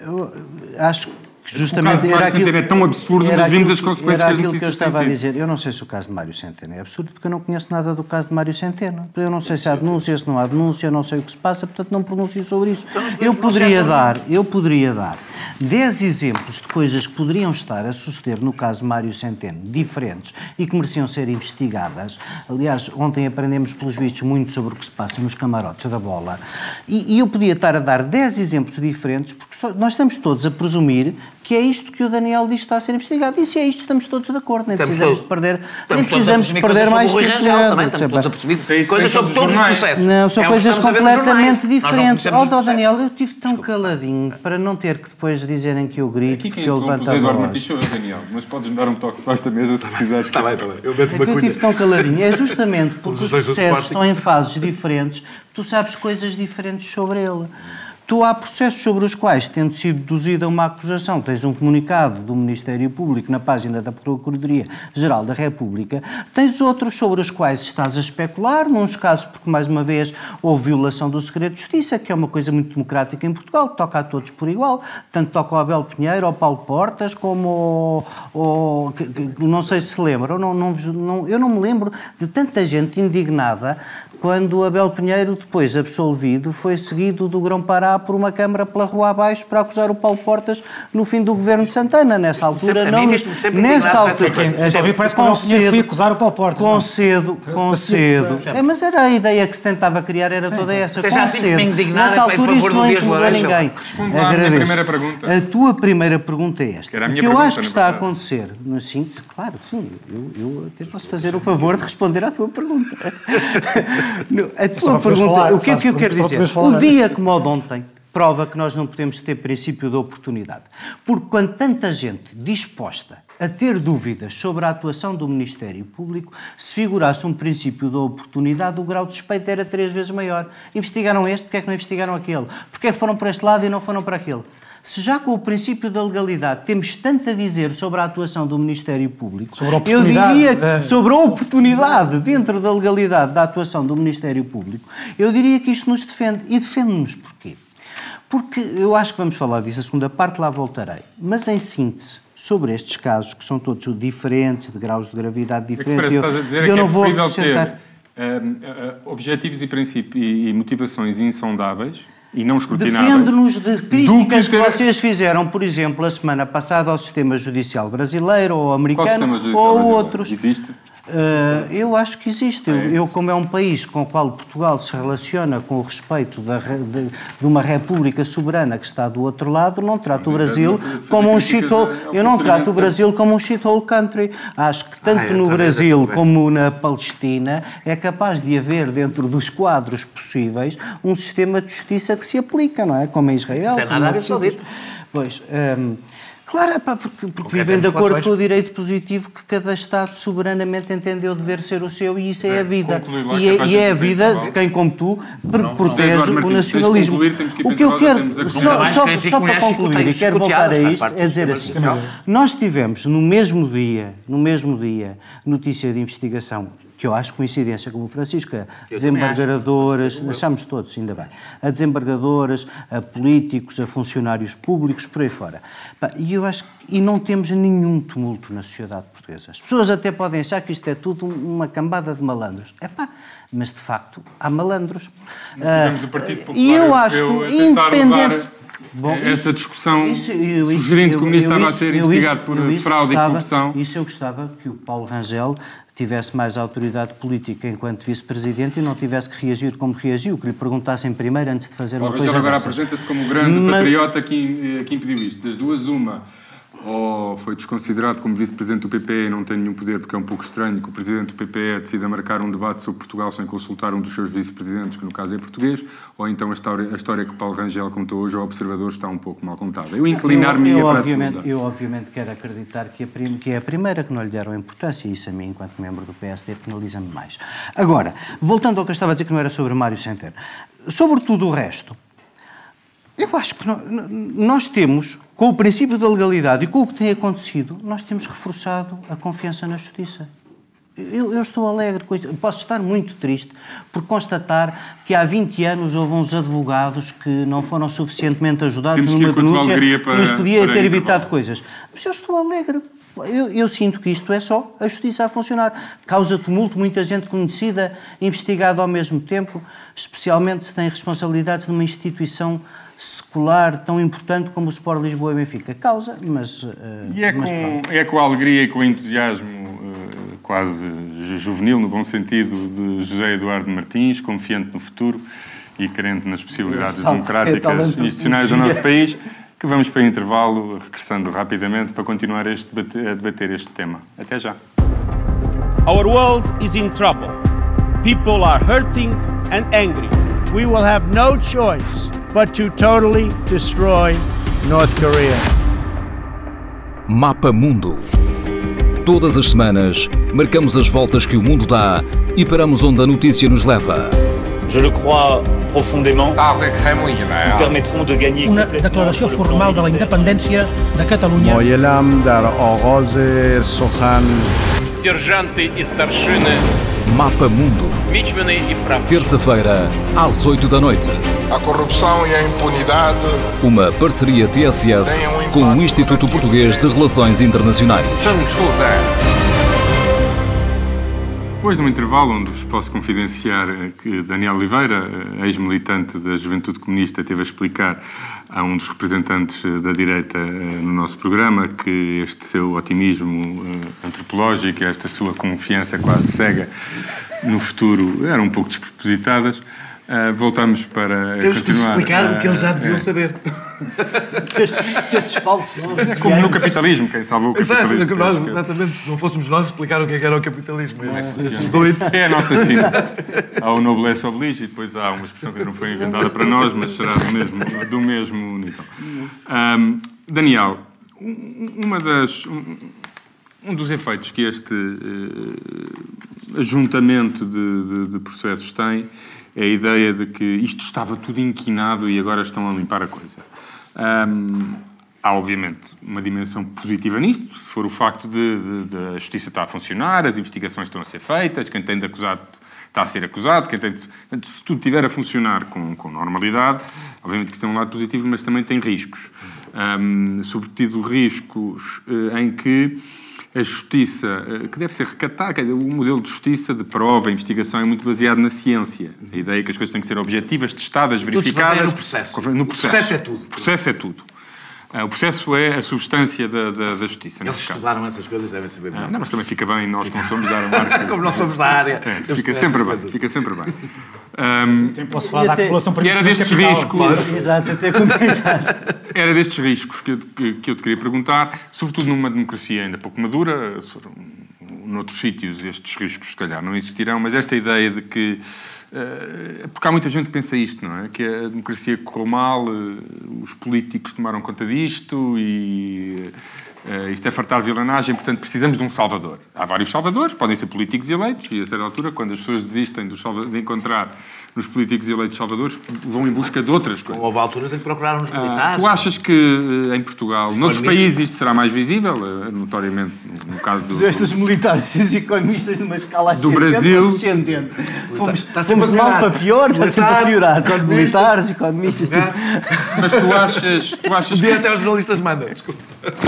Eu acho justamente o caso era aquilo, Centeno é tão absurdo, mas vimos as consequências era aquilo que eu estava a dizer. Eu não sei se o caso de Mário Centeno é absurdo, porque eu não conheço nada do caso de Mário Centeno. Eu não sei se há denúncia, se não há denúncia, eu não sei o que se passa, portanto não pronuncio sobre isso. Então, eu poderia dar, eu poderia dar 10 exemplos de coisas que poderiam estar a suceder no caso de Mário Centeno, diferentes, e que mereciam ser investigadas. Aliás, ontem aprendemos, pelos vistos, muito sobre o que se passa nos camarotes da bola. E, e eu podia estar a dar 10 exemplos diferentes, porque só, nós estamos todos a presumir que é isto que o Daniel diz que está a ser investigado. E se é isto, estamos todos de acordo. Nem estamos precisamos todos, perder, nem precisamos perder mais tempo. Também, estamos todos a perceber coisas sobre todos os processos. Não, são é coisas completamente diferentes. Ó, oh, Daniel, eu estive tão Desculpa. caladinho para não ter que depois dizerem que eu grito, porque eu levanto a voz. Daniel, mas podes dar um toque para esta mesa se quiseres. Está bem, está bem. Eu meto é que eu estive tão caladinho. É justamente porque os processos estão em fases diferentes, tu sabes coisas diferentes sobre ele. Tu há processos sobre os quais, tendo sido deduzida uma acusação, tens um comunicado do Ministério Público na página da Procuradoria-Geral da República, tens outros sobre os quais estás a especular, nos casos porque, mais uma vez, houve violação do segredo de justiça, que é uma coisa muito democrática em Portugal, que toca a todos por igual, tanto toca ao Abel Pinheiro, ao Paulo Portas, como ao... ao não sei se se lembram, não, não, não, eu não me lembro de tanta gente indignada quando o Abel Pinheiro, depois absolvido, foi seguido do Grão-Pará por uma câmara pela rua abaixo para acusar o Paulo Portas no fim do governo de Santana. Nessa altura, não. Nessa altura. Então, parece que o Pinheiro foi acusar o Paulo Portas. Com cedo, com cedo. É, mas era a ideia que se tentava criar, era Sim. toda essa. Com cedo. Nessa altura, isto não incomodou ninguém. Agradeço. A primeira pergunta. A tua primeira pergunta é esta. O que eu acho que está a acontecer, no síntese, claro, sim, eu, eu até posso fazer o favor de responder à tua pergunta. [LAUGHS] A tua pergunta, falar, o que é que eu quero dizer? O dia como o de ontem prova que nós não podemos ter princípio de oportunidade. Porque quando tanta gente disposta a ter dúvidas sobre a atuação do Ministério Público, se figurasse um princípio de oportunidade, o grau de suspeito era três vezes maior. Investigaram este, porque é que não investigaram aquele? Porque é que foram para este lado e não foram para aquele? Se já com o princípio da legalidade temos tanto a dizer sobre a atuação do Ministério Público, sobre eu diria que, sobre a oportunidade dentro da legalidade da atuação do Ministério Público, eu diria que isto nos defende. E defende-nos porquê? Porque eu acho que vamos falar disso, a segunda parte lá voltarei. Mas em síntese, sobre estes casos, que são todos diferentes, de graus de gravidade diferentes, é que eu, estás a dizer eu é não é vou acrescentar... Ter, uh, uh, objetivos e, princípios e, e motivações insondáveis e não escrutináveis. Defende-nos de críticas que, que, vocês fizeram, por exemplo, a semana passada ao sistema judicial brasileiro ou americano ou outros. Existe? Uh, eu acho que existe. Eu, eu, como é um país com o qual Portugal se relaciona com o respeito da, de, de, uma república soberana que está do outro lado, não trato o Brasil como um shithole. Eu não trato o Brasil como um shithole country. Acho que tanto ah, no Brasil como na Palestina é capaz de haver dentro dos quadros possíveis um sistema de justiça que se aplica, não é? Como em Israel. Não tem nada a ver Pois. Um, Claro, pá, porque, porque vivem de acordo relações. com o direito positivo que cada Estado soberanamente entendeu dever ser o seu e isso é, é a vida. E é, e é a vida de quem, como tu, não, protege não. o nacionalismo. Que o que eu quero, só, só, só para concluir, e quero voltar a isto, é dizer assim, nós tivemos no mesmo dia, no mesmo dia, notícia de investigação que eu acho coincidência com o Francisco, a desembargadoras, achamos todos, ainda bem, a desembargadoras, a políticos, a funcionários públicos, por aí fora. E eu acho e não temos nenhum tumulto na sociedade portuguesa. As pessoas até podem achar que isto é tudo uma cambada de malandros. É pá, mas de facto há malandros. Tivemos o Partido Popular e eu acho que, independente. Bom, essa isso, discussão isso, eu, sugerindo que o Ministro estava a ser investigado por fraude gostava, e corrupção. Isso eu gostava que o Paulo Rangel tivesse mais autoridade política enquanto vice-presidente e não tivesse que reagir como reagiu, que lhe perguntassem primeiro antes de fazer uma coisa agora apresenta-se como o grande Mas... patriota que, que impediu isto. Das duas, uma ou foi desconsiderado como vice-presidente do PPE e não tem nenhum poder, porque é um pouco estranho que o presidente do PPE decida marcar um debate sobre Portugal sem consultar um dos seus vice-presidentes, que no caso é português, ou então a história, a história que Paulo Rangel contou hoje ao Observador está um pouco mal contada. Eu inclinar-me para a segunda. Eu obviamente quero acreditar que, a prim, que é a primeira que não lhe deram importância e isso a mim, enquanto membro do PSD, penaliza-me mais. Agora, voltando ao que eu estava a dizer que não era sobre Mário Centeno, sobre tudo o resto, eu acho que nós temos, com o princípio da legalidade e com o que tem acontecido, nós temos reforçado a confiança na justiça. Eu, eu, estou alegre com. Posso estar muito triste por constatar que há 20 anos houve uns advogados que não foram suficientemente ajudados Temos numa denúncia que nos podia ter evitado coisas. Mas eu estou alegre. Eu, eu, sinto que isto é só a justiça a funcionar. Causa tumulto, muita gente conhecida, investigada ao mesmo tempo, especialmente se tem responsabilidades numa instituição secular tão importante como o Sport Lisboa e Benfica. Causa, mas. Uh, e é, mas com, é com a alegria e com o entusiasmo uh, quase juvenil, no bom sentido, de José Eduardo Martins, confiante no futuro e crente nas possibilidades democráticas é institucionais do nosso país, que vamos para o intervalo, regressando rapidamente para continuar este, a debater este tema. Até já. Our world is in trouble. People are hurting and angry. We will have no choice but to totally destroy North Korea. Mapa Mundo. Todas as semanas, marcamos as voltas que o mundo dá e paramos onde a notícia nos leva. Je le crois profondément. permettront de gagner Una declaració formal de la independència de Catalunya. Moyelam dar Oroze Sohan. Сержанты и старшины Mapa Mundo. Terça-feira, às 8 da noite. A corrupção e a impunidade. Uma parceria TSF um com o Instituto Português de Relações Internacionais. Depois de um intervalo onde vos posso confidenciar que Daniel Oliveira, ex-militante da Juventude Comunista, teve a explicar a um dos representantes da direita eh, no nosso programa que este seu otimismo eh, antropológico, esta sua confiança quase cega no futuro eram um pouco despropositadas. Uh, voltamos para. Temos que explicar o que eles já deviam é. saber. [LAUGHS] estes, falsos Como no capitalismo, quem salvou o capitalismo. Exato, nós, exatamente, se não fôssemos nós explicar o que, é que era o capitalismo. É, é a nossa sina. [LAUGHS] Há o noblesse oblige e depois há uma expressão que não foi inventada para nós, mas será do mesmo, do mesmo nível. Um, Daniel, uma das. Um, um dos efeitos que este uh, ajuntamento de, de, de, processos tem é a ideia de que isto estava tudo inquinado e agora estão a limpar a coisa. Um, há, obviamente, uma dimensão positiva nisto, se for o facto de, de, a justiça estar a funcionar, as investigações estão a ser feitas, quem tem de acusado está a ser acusado, quem tem de... Portanto, se tudo estiver a funcionar com, com normalidade, obviamente que isso tem um lado positivo, mas também tem riscos. Um, sobretudo riscos uh, em que a justiça, eh, que deve ser recatada, o modelo de justiça de prova, investigação é muito baseado na ciência. A ideia é que as coisas têm que ser objetivas, testadas, verificadas. no processo. No processo. O processo é tudo. O processo é tudo. Ah, o processo é a substância da, da, da justiça. Eles estudaram essas coisas, devem saber bem. Ah, não, mas também fica bem, nós não somos da área. [LAUGHS] Como não somos da área. É, fica sempre bem, fica sempre bem. Um, posso falar da acumulação E era destes riscos. Exato, até [LAUGHS] exato. Era destes riscos que eu, que, que eu te queria perguntar, sobretudo numa democracia ainda pouco madura, noutros sítios estes riscos, se calhar, não existirão, mas esta ideia de que. Uh, porque há muita gente que pensa isto, não é? Que a democracia correu mal, uh, os políticos tomaram conta disto e. Uh, isto é fartar vilanagem, portanto precisamos de um salvador. Há vários salvadores, podem ser políticos eleitos, e a certa altura, quando as pessoas desistem de encontrar nos políticos eleitos salvadores vão em busca de outras coisas. Houve alturas em que procuraram nos ah, militares. Ah, tu achas que eh, em Portugal, noutros países, isto será mais visível, eh, notoriamente no caso do... Estes militares e os economistas numa escala do Brasil. descendente. Fomos, está, está fomos mal para pior, está sempre a piorar. Militares, economistas... Tipo... Mas tu achas... Tu achas que... até os jornalistas mandam.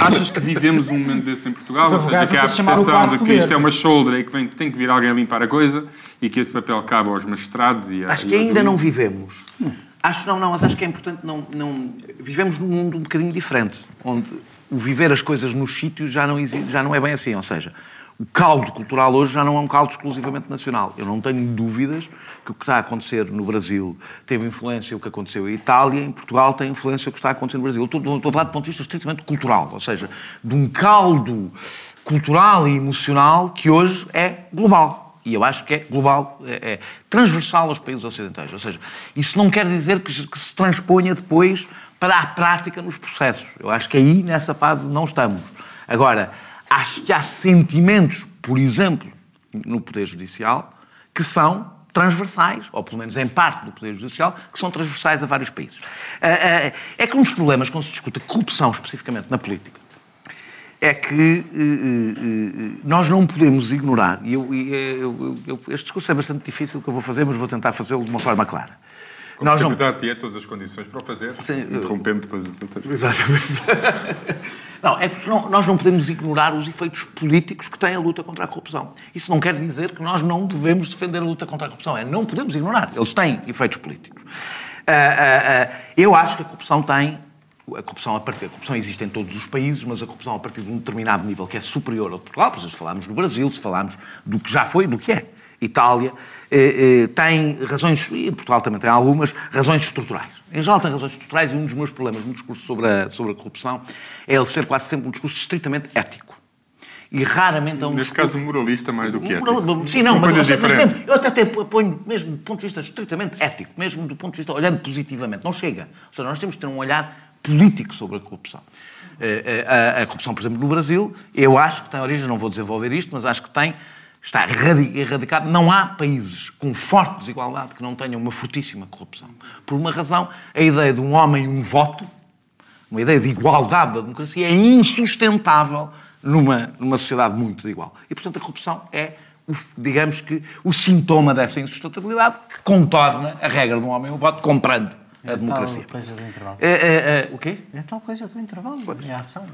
Achas que vivemos um momento desse em Portugal? Ou seja, que há a percepção de que isto é uma shoulder e que vem, tem que vir alguém a limpar a coisa e que esse papel cabe aos magistrados e Acho que ainda não vivemos. Hum. Acho não, não, mas acho que é importante não, não... Vivemos num mundo um bocadinho diferente, onde o viver as coisas nos sítios já não, já não é bem assim. Ou seja, o caldo cultural hoje já não é um caldo exclusivamente nacional. Eu não tenho dúvidas que o que está a acontecer no Brasil teve influência o que aconteceu em Itália, em Portugal tem influência o que está a acontecer no Brasil. Estou, estou a falar do ponto de vista estritamente cultural, ou seja, de um caldo cultural e emocional que hoje é global e eu acho que é global, é, é, transversal aos países ocidentais. Ou seja, isso não quer dizer que, que, se transponha depois para a prática nos processos. Eu acho que aí, nessa fase, não estamos. Agora, acho que há sentimentos, por exemplo, no Poder Judicial, que são transversais, ou pelo menos em parte do Poder Judicial, que são transversais a vários países. Ah, ah, é que um dos problemas, quando se discute corrupção especificamente na política, é que uh, uh, nós não podemos ignorar, e eu, eu, eu, este discurso é bastante difícil que eu vou fazer, mas vou tentar fazê-lo de uma forma clara. Como nós sempre não... dar-te todas as condições para o fazer, interrompendo depois os outros. Exatamente. [LAUGHS] não, é porque não, nós não podemos ignorar os efeitos políticos que tem a luta contra a corrupção. Isso não quer dizer que nós não devemos defender a luta contra a corrupção. É, não podemos ignorar. Eles têm efeitos políticos. Uh, eu acho que a corrupção tem a corrupção, a, partir, a corrupção existe em todos os países, mas a corrupção a partir de um determinado nível que é superior ao de Portugal, por exemplo, se falarmos do Brasil, se falarmos do que já foi, do que é. Itália eh, eh, tem razões, e Portugal também tem algumas, razões estruturais. Em geral tem razões estruturais e um dos meus problemas no discurso sobre a, sobre a corrupção é ele ser quase sempre um discurso estritamente ético. E raramente é um Neste discurso... caso, moralista mais do que Moral... ético. Sim, não, mas, mas mesmo, eu até, até ponho mesmo do ponto de vista estritamente ético, mesmo do ponto de vista olhando positivamente. Não chega. Ou seja, nós temos que ter um olhar político sobre a corrupção. Eh, eh, a, a, corrupção, por exemplo, no Brasil, eu acho que tem origem, não vou desenvolver isto, mas acho que tem, está erradicado. Não há países com forte desigualdade que não tenham uma fortíssima corrupção. Por uma razão, a ideia de um homem e um voto, uma ideia de igualdade da democracia, é insustentável numa, numa sociedade muito desigual. E, portanto, a corrupção é digamos que, o sintoma dessa insustentabilidade que contorna a regra de um homem e um voto comprando a é democracia. Tal coisa do intervalo. É, é, é, o quê? É tal coisa do intervalo, é a ação.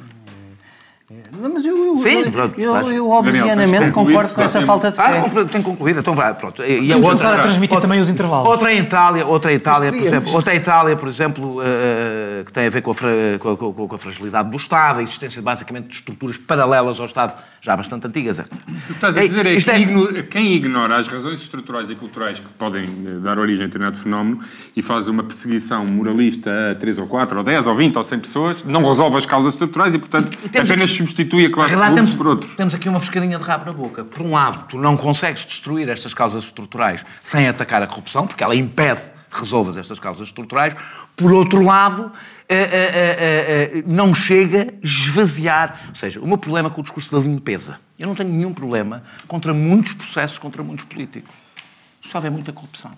Mas eu, eu, Sim, pronto, eu, eu, eu obviamente concordo com essa falta de fé. Ah, tenho concluído, então vai, pronto. E a outra, começar a transmitir outra, também os intervalos. Outra Itália, outra Itália, por exemplo, outra Itália, por exemplo, uh, que tem a ver com a, com, a, com a, fragilidade do Estado, a existência basicamente de estruturas paralelas ao Estado, já bastante antigas, etc. O que estás a dizer é, é que é... quem ignora as razões estruturais e culturais que podem eh, dar origem a determinado fenómeno e faz uma perseguição moralista a 3 ou 4 ou 10 ou 20 ou 100 pessoas, não resolve as causas estruturais e, portanto, e apenas substitui a classe lá temos, por outros. Temos aqui uma pescadinha de rabo na boca. Por um lado, tu não consegues destruir estas causas estruturais sem atacar a corrupção, porque ela impede que resolvas estas causas estruturais. Por outro lado, não chega a esvaziar. Ou seja, o meu problema com o discurso da limpeza. Eu não tenho nenhum problema contra muitos processos, contra muitos políticos. Só houver muita corrupção.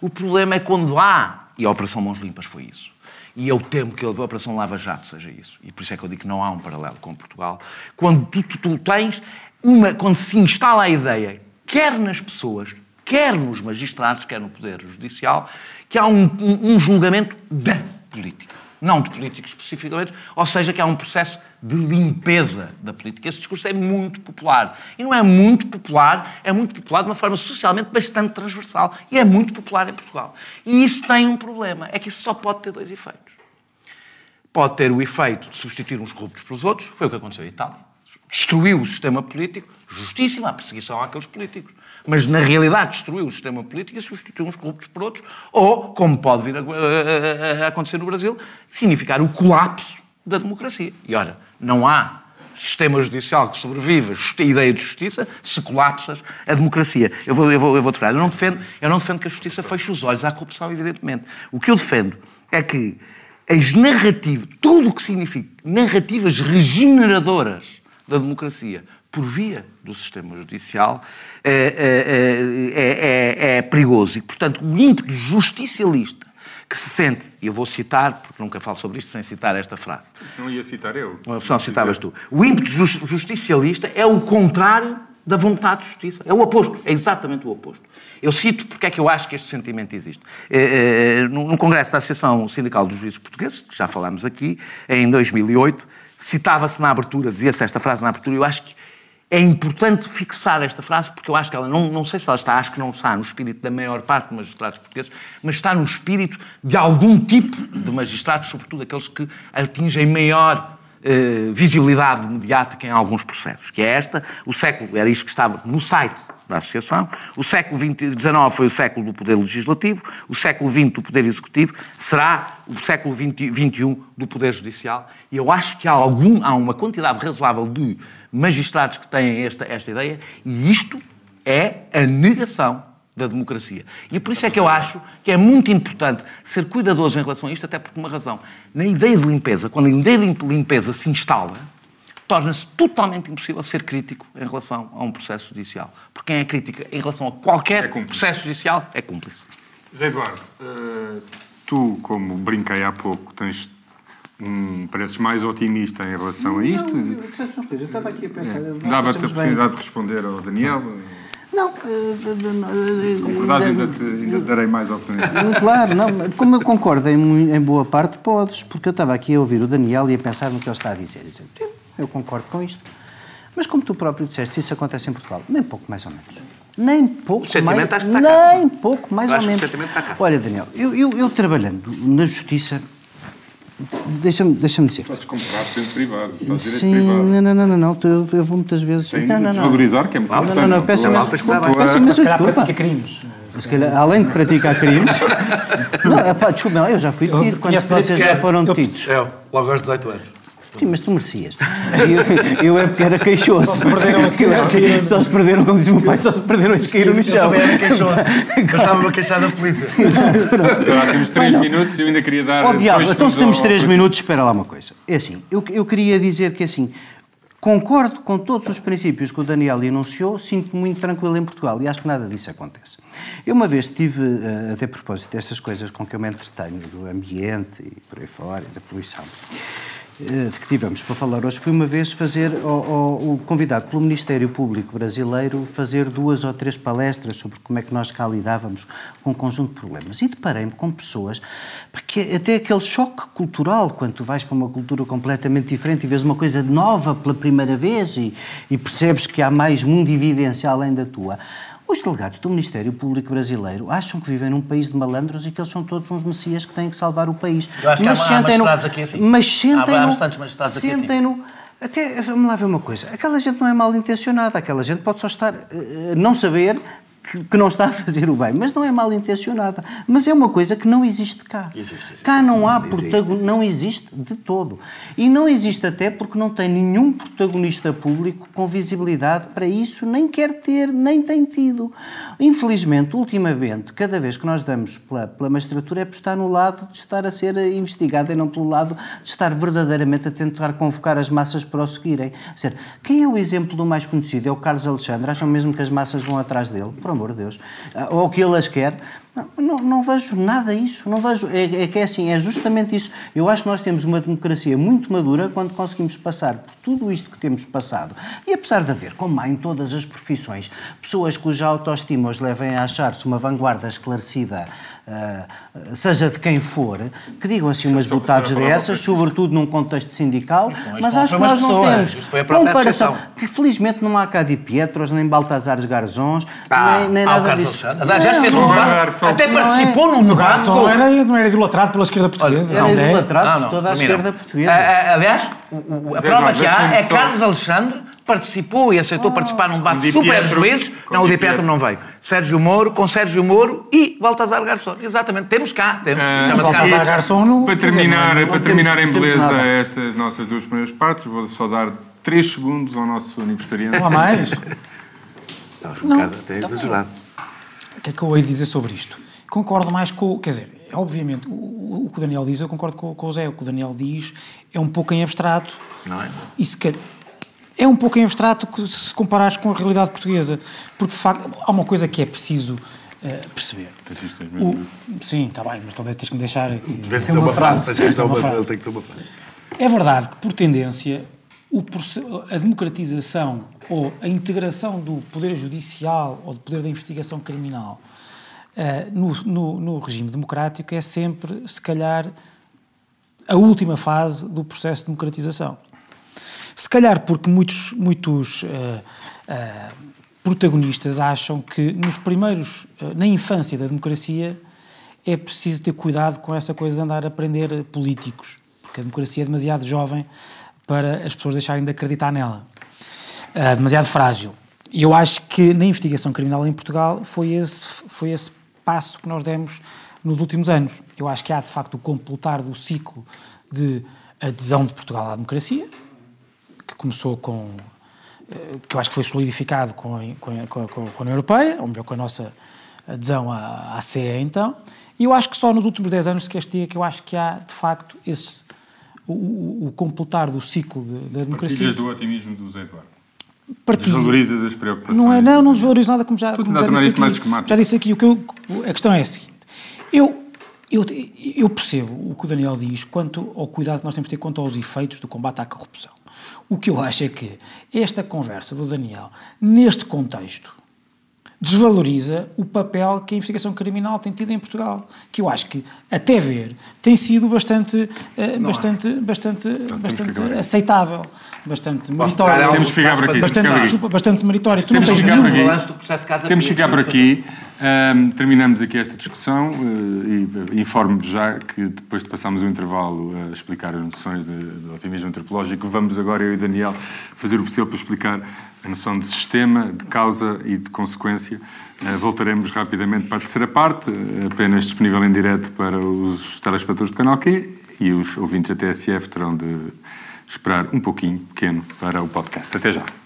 O problema é quando há, e a Operação Mãos Limpas foi isso, e eu temo que a Operação Lava Jato seja isso. E por isso é que eu digo que não há um paralelo com Portugal. Quando tu, tu, tu tens uma. Quando se instala a ideia, quer nas pessoas, quer nos magistrados, quer no Poder Judicial, que há um, um, um julgamento da política. Não de políticos especificamente, ou seja, que há um processo de limpeza da política. Esse discurso é muito popular. E não é muito popular, é muito popular de uma forma socialmente bastante transversal. E é muito popular em Portugal. E isso tem um problema, é que isso só pode ter dois efeitos. Pode ter o efeito de substituir uns corruptos pelos outros, foi o que aconteceu em Itália. Destruiu o sistema político, justíssima a perseguição àqueles políticos. Mas, na realidade, destruiu o sistema político e substituiu uns corruptos por outros. Ou, como pode vir a, a, a acontecer no Brasil, significar o colapso da democracia. E, olha, não há sistema judicial que sobrevive a ideia de justiça, se colapsas a democracia. Eu vou, eu vou, eu vou Eu não, defendo, eu não defendo que a justiça feche os olhos à corrupção, evidentemente. O que eu defendo é que as narrativas, tudo o que significa narrativas regeneradoras da democracia por via do sistema judicial é, é, é, é perigoso. E, portanto, o ímpeto justicialista que se sente, e eu vou citar, porque nunca falo sobre isto sem citar esta frase. Não ia citar eu. Não, citavas tu. O ímpeto justicialista é o contrário da vontade de justiça. É o oposto, é exatamente o oposto. Eu cito porque é que eu acho que este sentimento existe. No Congresso da Associação Sindical dos Juízes Portugueses, que já falámos aqui, em 2008, citava-se na abertura, dizia-se esta frase na abertura, eu acho que é importante fixar esta frase, porque eu acho que ela, não, não sei se ela está, acho que não está no espírito da maior parte dos magistrados portugueses, mas está no espírito de algum tipo de magistrados, sobretudo aqueles que atingem maior eh, visibilidade mediática em alguns processos, que é esta, o século, era isto que estava no site da Associação, o século XIX foi o século do poder legislativo, o século XX do poder executivo, será o século XXI do poder judicial, e eu acho que há, algum, há uma quantidade razoável de magistrados que têm esta, esta ideia, e isto é a negação da democracia. E por isso é que eu acho que é muito importante ser cuidadoso em relação a isto, até por uma razão. Na ideia de limpeza, quando a ideia de limpeza se instala, torna-se totalmente impossível ser crítico em relação a um processo judicial. Porque quem é crítico em relação a qualquer é processo judicial é cúmplice. José Eduardo, uh, tu, como brinquei há pouco, tens um, pareces mais otimista em relação não, a isto. Não, eu, eu, eu estava aqui a pensar... É. Dava-te a oportunidade bem. de responder ao Daniel? Não. Se concordares, ainda, te, ainda darei mais oportunidade. Claro, não, como eu concordo em, em, boa parte, podes, porque eu estava aqui a ouvir o Daniel e a pensar no que ele está a dizer. dizer eu concordo com isto. Mas como tu próprio disseste, isso acontece em Portugal. Nem pouco mais ou menos. Nem pouco o mais, está Nem pouco mais ou menos. Olha, Daniel, eu, eu, eu trabalhando na Justiça Deixa-me deixa dizer. Podes comprar centro privado. Sim, privado. não, não, não, não, eu, eu vou muitas vezes. Sem não, não, desvalorizar, que é muito não, não, não, peço imenso desculpa. Peço imenso desculpa. pratica crimes. Se calhar, além de praticar crimes. [LAUGHS] não, epá, desculpa, eu já fui detido. Quantos de vocês já foram detidos? Eu, logo aos 18 anos. Sim, mas tu merecias. Eu, eu é porque era queixoso. Só se perderam a caíram. Só se perderam, como diz o meu pai, só se perderam as que caíram no chão. Eu também era queixoso. Eu estava a queixar da polícia. [LAUGHS] Agora temos 3 minutos e eu ainda queria dar. Oh, diabo, então se temos 3 minutos, espera lá uma coisa. É assim, eu, eu queria dizer que assim. Concordo com todos os princípios que o Daniel enunciou, sinto-me muito tranquilo em Portugal e acho que nada disso acontece. Eu uma vez tive, eh, até a propósito destas coisas com que eu me entretenho, do ambiente e por aí fora, e da poluição, de que tivemos para falar hoje foi uma vez fazer o convidado pelo Ministério Público Brasileiro fazer duas ou três palestras sobre como é que nós cá lidávamos com um conjunto de problemas. E deparei-me com pessoas porque até aquele choque cultural quando tu vais para uma cultura completamente diferente e vês uma coisa nova pela primeira vez e, e percebes que há mais mundo evidencial além da tua os delegados do Ministério Público Brasileiro acham que vivem num país de malandros e que eles são todos uns messias que têm que salvar o país. Eu acho mas que há, há magistrados aqui assim. Mas sentem-no... Há aqui assim. Até, vamos lá ver uma coisa, aquela gente não é mal intencionada, aquela gente pode só estar, uh, não saber que, que, não está a fazer o bem, mas não é mal intencionada. Mas é uma coisa que não existe cá. Existe, existe. Cá não há protagonista, não existe de todo. E não existe até porque não tem nenhum protagonista público com visibilidade para isso, nem quer ter, nem tem tido. Infelizmente, ultimamente, cada vez que nós damos pela, pela magistratura é por estar no lado de estar a ser investigada e não pelo lado de estar verdadeiramente a tentar convocar as massas para o seguirem. Seja, quem é o exemplo do mais conhecido? É o Carlos Alexandre. Acham mesmo que as massas vão atrás dele? Pronto amor de Deus, ah, ou que ele as quer, não, não, vejo nada isso. Não vejo, é, é, que é assim, é justamente isso. Eu acho que nós temos uma democracia muito madura quando conseguimos passar por tudo isto que temos passado. E apesar de haver, como há em todas as profissões, pessoas cuja autoestima os levem a achar-se uma vanguarda esclarecida, uh, seja de quem for, que digam assim umas votadas dessas, sobretudo num contexto sindical, mas acho que nós não temos comparação. Que felizmente não há cá de Pietros, nem Baltazares Garzões, ah, nem, nem nada disso. Já fez um debate até participou é. num debate. Com... Era, não era idolatrado pela esquerda portuguesa. Era idolatrado não, não, por toda a esquerda portuguesa. aliás, a prova que há é Carlos Alexandre participou e aceitou oh. participar num debate super juízes. Não, o Di Pietro não veio. Sérgio Moro, com Sérgio Moro e Baltazar Garçom. Exatamente, temos cá. Temos, uh, Baltazar Garçom Para terminar, dizer, não, para terminar em beleza estas nossas duas primeiras partes, vou só dar 3 segundos ao nosso aniversariante. Não há mais? Não, um não, bocado até exagerado. O que é que eu hei dizer sobre isto? Concordo mais com. Quer dizer, obviamente, o, o que o Daniel diz, eu concordo com, com o Zé. O que o Daniel diz é um pouco em abstrato. Não é? E se quer, é um pouco em abstrato se comparares com a realidade portuguesa. Porque, de facto, há uma coisa que é preciso uh, perceber. O, sim, está bem, mas talvez tens que me deixar. Tem uma, uma frase. Que uma frase. Tem que ter uma frase. É verdade que, por tendência, o, a democratização ou a integração do poder judicial ou do poder da investigação criminal uh, no, no, no, regime democrático é sempre, se calhar, a última fase do processo de democratização. Se calhar porque muitos, muitos uh, uh, protagonistas acham que nos primeiros, na infância da democracia, é preciso ter cuidado com essa coisa de andar a aprender políticos, porque a democracia é demasiado jovem para as pessoas deixarem de acreditar nela. Uh, demasiado frágil. E eu acho que na investigação criminal em Portugal foi esse, foi esse passo que nós demos nos últimos anos. Eu acho que há, de facto, o completar do ciclo de adesão de Portugal à democracia, começou com. Eh, que eu acho que foi solidificado com a, com a, com a, com a União Europeia, ou melhor, com a nossa adesão à, à CE, então. E eu acho que só nos últimos 10 anos se castiga que eu acho que há, de facto, esse o, o, completar do ciclo da democracia. Partilhas do otimismo do Zé Eduardo. Partilho. Desvalorizas as preocupações. Não é, não, não desvalorizo nada, como já, como já disse aqui. Mais já disse aqui. O que eu, a questão é a seguinte. Eu, eu, eu percebo o que o Daniel diz quanto ao cuidado que nós temos de ter quanto aos efeitos do combate à corrupção. O que eu acho é que esta conversa do Daniel, neste contexto, desvaloriza o papel que a investigação criminal tem tido em Portugal, que eu acho que, até ver, tem sido bastante, bastante, bastante, Não, bastante aceitável, bastante meritório. Temos que ficar por aqui. Bastante, desculpa, bastante meritório. Tu temos não tens nenhum processo Casa Temos que ficar por aqui. Um, terminamos aqui esta discussão uh, e informo-vos já que depois de passarmos o intervalo a explicar as noções de otimismo antropológico, vamos agora eu e Daniel fazer o possível para explicar a noção de sistema, de causa e de consequência. Uh, voltaremos rapidamente para a terceira parte, apenas disponível em direto para os telespectadores do canal Q e os ouvintes da TSF terão de esperar um pouquinho pequeno para o podcast. Até já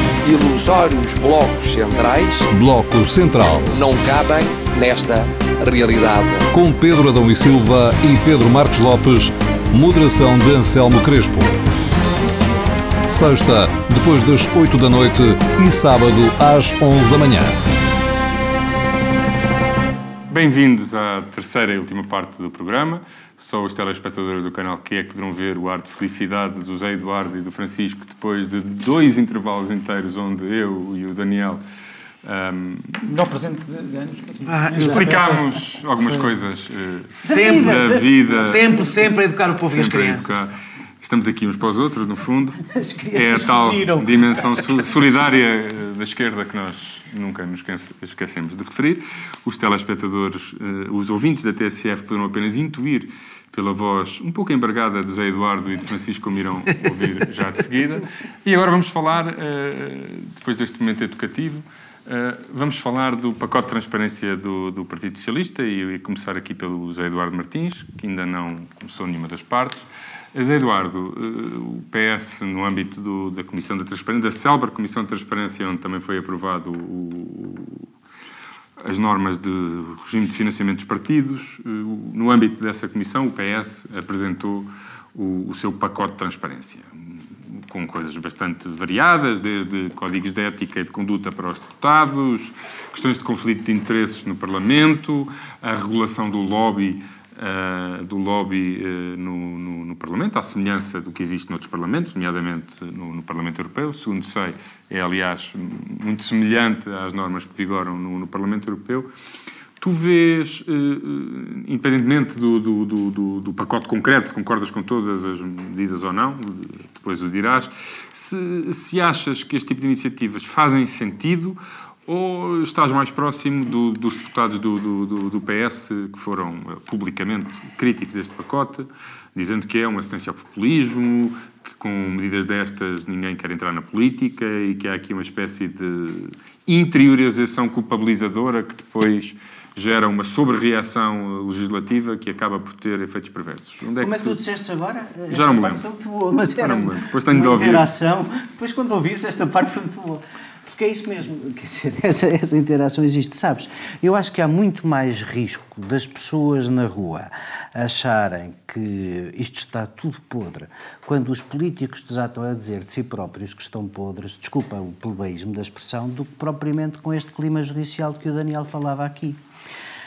ilusórios blocos centrais. Bloco Central. Não cabem nesta realidade. Com Pedro Adão e Silva e Pedro Marcos Lopes, moderação de Anselmo Crespo. Sexta, depois das 8 da noite e sábado às 11 da manhã. Bem-vindos à terceira e última parte do programa. Só os telespectadores do canal que é que poderão ver o ar de felicidade do Zé Eduardo e do Francisco depois de dois intervalos inteiros onde eu e o Daniel um, melhor presente de anos que ah, explicámos algumas foi. coisas uh, sempre da vida. sempre sempre a educar o povo e as crianças estamos aqui uns para os outros no fundo [LAUGHS] é a tal fugiram. dimensão solidária eh, da esquerda que nós nunca nos esquecemos de referir os telespectadores uh, os ouvintes da TSF poderão apenas intuir pela voz um pouco embargada de Zé Eduardo e de Francisco, como irão ouvir já de seguida. E agora vamos falar, eh, depois deste momento educativo, eh, vamos falar do pacote de transparência do, do Partido Socialista e, e começar aqui pelo Zé Eduardo Martins, que ainda não começou nenhuma das partes. Eh, Zé Eduardo, o PS, no âmbito do, da Comissão da Transparência, da célebre Comissão de Transparência, onde também foi aprovado o, as normas de regime de financiamento dos partidos. Eh, no âmbito dessa comissão, o PS apresentou o, o, seu pacote de transparência, com coisas bastante variadas, desde códigos de ética e de conduta para os deputados, questões de conflito de interesses no Parlamento, a regulação do lobby uh, do lobby uh, no, no, no, Parlamento, à semelhança do que existe noutros Parlamentos, nomeadamente no, no, Parlamento Europeu. Segundo sei, é aliás muito semelhante às normas que vigoram no, Parlamento Europeu. Tu vês, eh, eh, independentemente do, do, do, do, pacote concreto, se concordas com todas as medidas ou não, depois o dirás, se, se achas que este tipo de iniciativas fazem sentido ou estás mais próximo do, dos deputados do, do, do, PS que foram eh, publicamente críticos deste pacote, dizendo que é uma assistência ao populismo, que com medidas destas ninguém quer entrar na política e que há aqui uma espécie de interiorização culpabilizadora que depois gera uma sobre-reação legislativa que acaba por ter efeitos perversos. Onde é Como é que tu, disseste agora? Já não me lembro. Foi muito boa, mas era não me lembro. Depois tenho de ouvir. interação. Depois, quando ouvires, esta parte foi muito boa. Porque é isso mesmo, [LAUGHS] dizer, essa, essa interação existe. Sabes, eu acho que há muito mais risco das pessoas na rua acharem que isto está tudo podre, quando os políticos desatam a dizer de si próprios que estão podres, desculpa o plebeísmo da expressão, do que propriamente com este clima judicial que o Daniel falava aqui.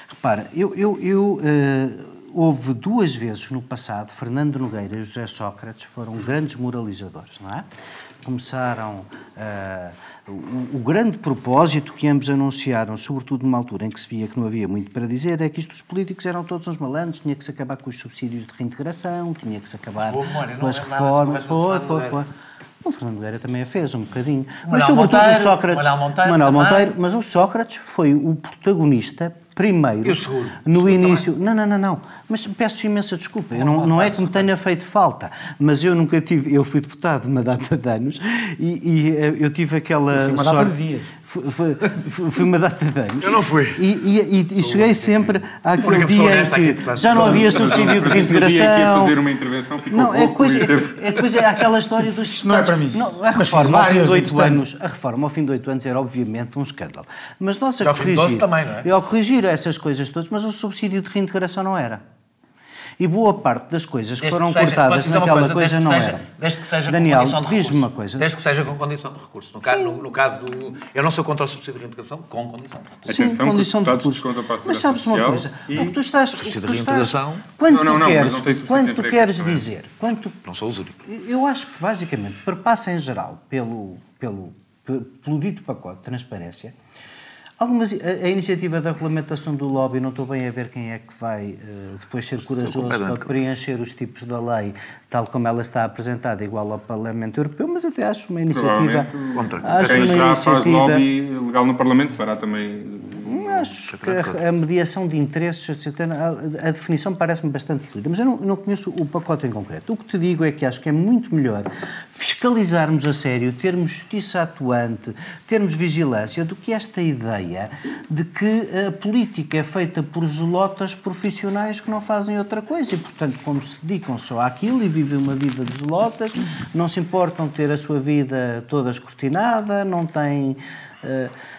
Repara, eu, eu, eu uh, houve duas vezes no passado, Fernando Nogueira e José Sócrates foram grandes moralizadores, não é? Começaram uh, o, o, grande propósito que ambos anunciaram, sobretudo numa altura em que se via que não havia muito para dizer, é que isto os políticos eram todos uns malandros, tinha que se acabar com os subsídios de reintegração, tinha que se acabar com as reformas. Foi, foi, foi. O Fernando Nogueira também a fez um bocadinho. Mas, sobretudo, Monteiro, o Sócrates. Manuel Monteiro, Manuel Monteiro mas o Sócrates foi o protagonista primeiro, eu seguro, no seguro início. Também. Não, não, não, não. Mas peço imensa desculpa. Eu não, não é que me tenha feito falta, mas eu nunca tive. Eu fui deputado uma data de anos e, e eh, eu tive aquela. Foi uma sorte, data de dias. Foi, foi, foi, uma data de anos. Eu não fui. E, e, e, e cheguei sempre àquele dia em que aqui, já não havia subsídio de reintegração. Aqui fazer uma intervenção ficou não, é coisa, é, é coisa, é aquela história dos Isto não é para mim. Não, a reforma ao fim de oito anos, a reforma ao fim de oito anos era obviamente um escândalo. Mas nós a corrigir, também, não é? ao corrigir essas coisas todas, mas o subsídio de reintegração não era. E boa parte das coisas que foram que seja, cortadas naquela coisa, coisa não seja, era. Desde que seja Daniel, com condição de recurso. uma coisa. Desde que seja com condição de recurso. No, caso, no, no, caso do... Eu não sou contra o subsídio de reintegração, com condição de recurso. Sim, Atenção, condição de recurso. Mas sabes uma coisa? E... O que tu estás... Subsídio de reintegração... Quando não, não, não, tu queres, não quando tu queres dizer... Quando tu, não sou os únicos. Eu acho que, basicamente, perpassa em geral pelo, pelo, pelo dito pacote de transparência Algumas, a, a, iniciativa da regulamentação do lobby, não estou bem a ver quem é que vai uh, depois ser corajoso para preencher os tipos da lei, tal como ela está apresentada, igual ao Parlamento Europeu, mas até acho uma iniciativa. Contra. Acho quem uma já iniciativa, faz lobby legal no Parlamento fará também acho que a, a, mediação de interesses, etc., a, a definição parece-me bastante fluida, mas eu não, não, conheço o pacote em concreto. O que te digo é que acho que é muito melhor fiscalizarmos a sério, termos justiça atuante, termos vigilância, do que esta ideia de que a política é feita por zelotas profissionais que não fazem outra coisa e, portanto, como se dedicam só àquilo e vivem uma vida de zelotas, não se importam ter a sua vida toda escrutinada, não têm. Uh,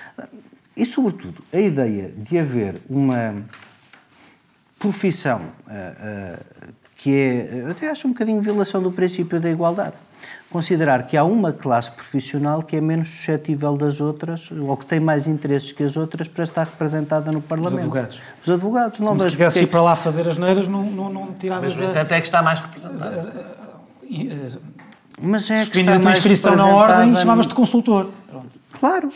e, sobretudo, a ideia de haver uma profissão uh, uh, que é, eu até acho um bocadinho violação do princípio da igualdade. Considerar que há uma classe profissional que é menos suscetível das outras, ou que tem mais interesses que as outras, para estar representada no Parlamento. Os advogados. Os advogados. Não Como se quisesse ir para lá fazer as neiras, não, não, não tiravas... Mas, até que está mais representado. Mas é que está mais inscrição na ordem e chamavas-te consultor. Pronto. Claro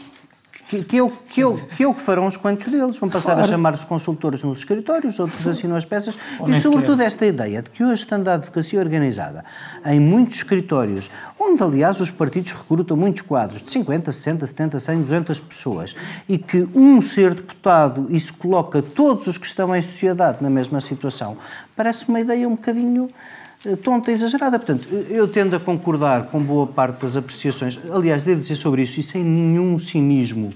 que, que, eu, que, eu, que eu que farão uns quantos deles. Vão passar claro. a chamar-se consultores nos escritórios, outros assinam as peças. Ou e, sobretudo, esta ideia de que hoje estando a advocacia organizada em muitos escritórios, onde, aliás, os partidos recrutam muitos quadros de 50, 60, 70, 100, 200 pessoas, e que um ser deputado, isso coloca todos os que estão em sociedade na mesma situação, parece uma ideia um bocadinho tonta e exagerada. Portanto, eu tendo a concordar com boa parte das apreciações, aliás, devo dizer sobre isso, e sem nenhum cinismo,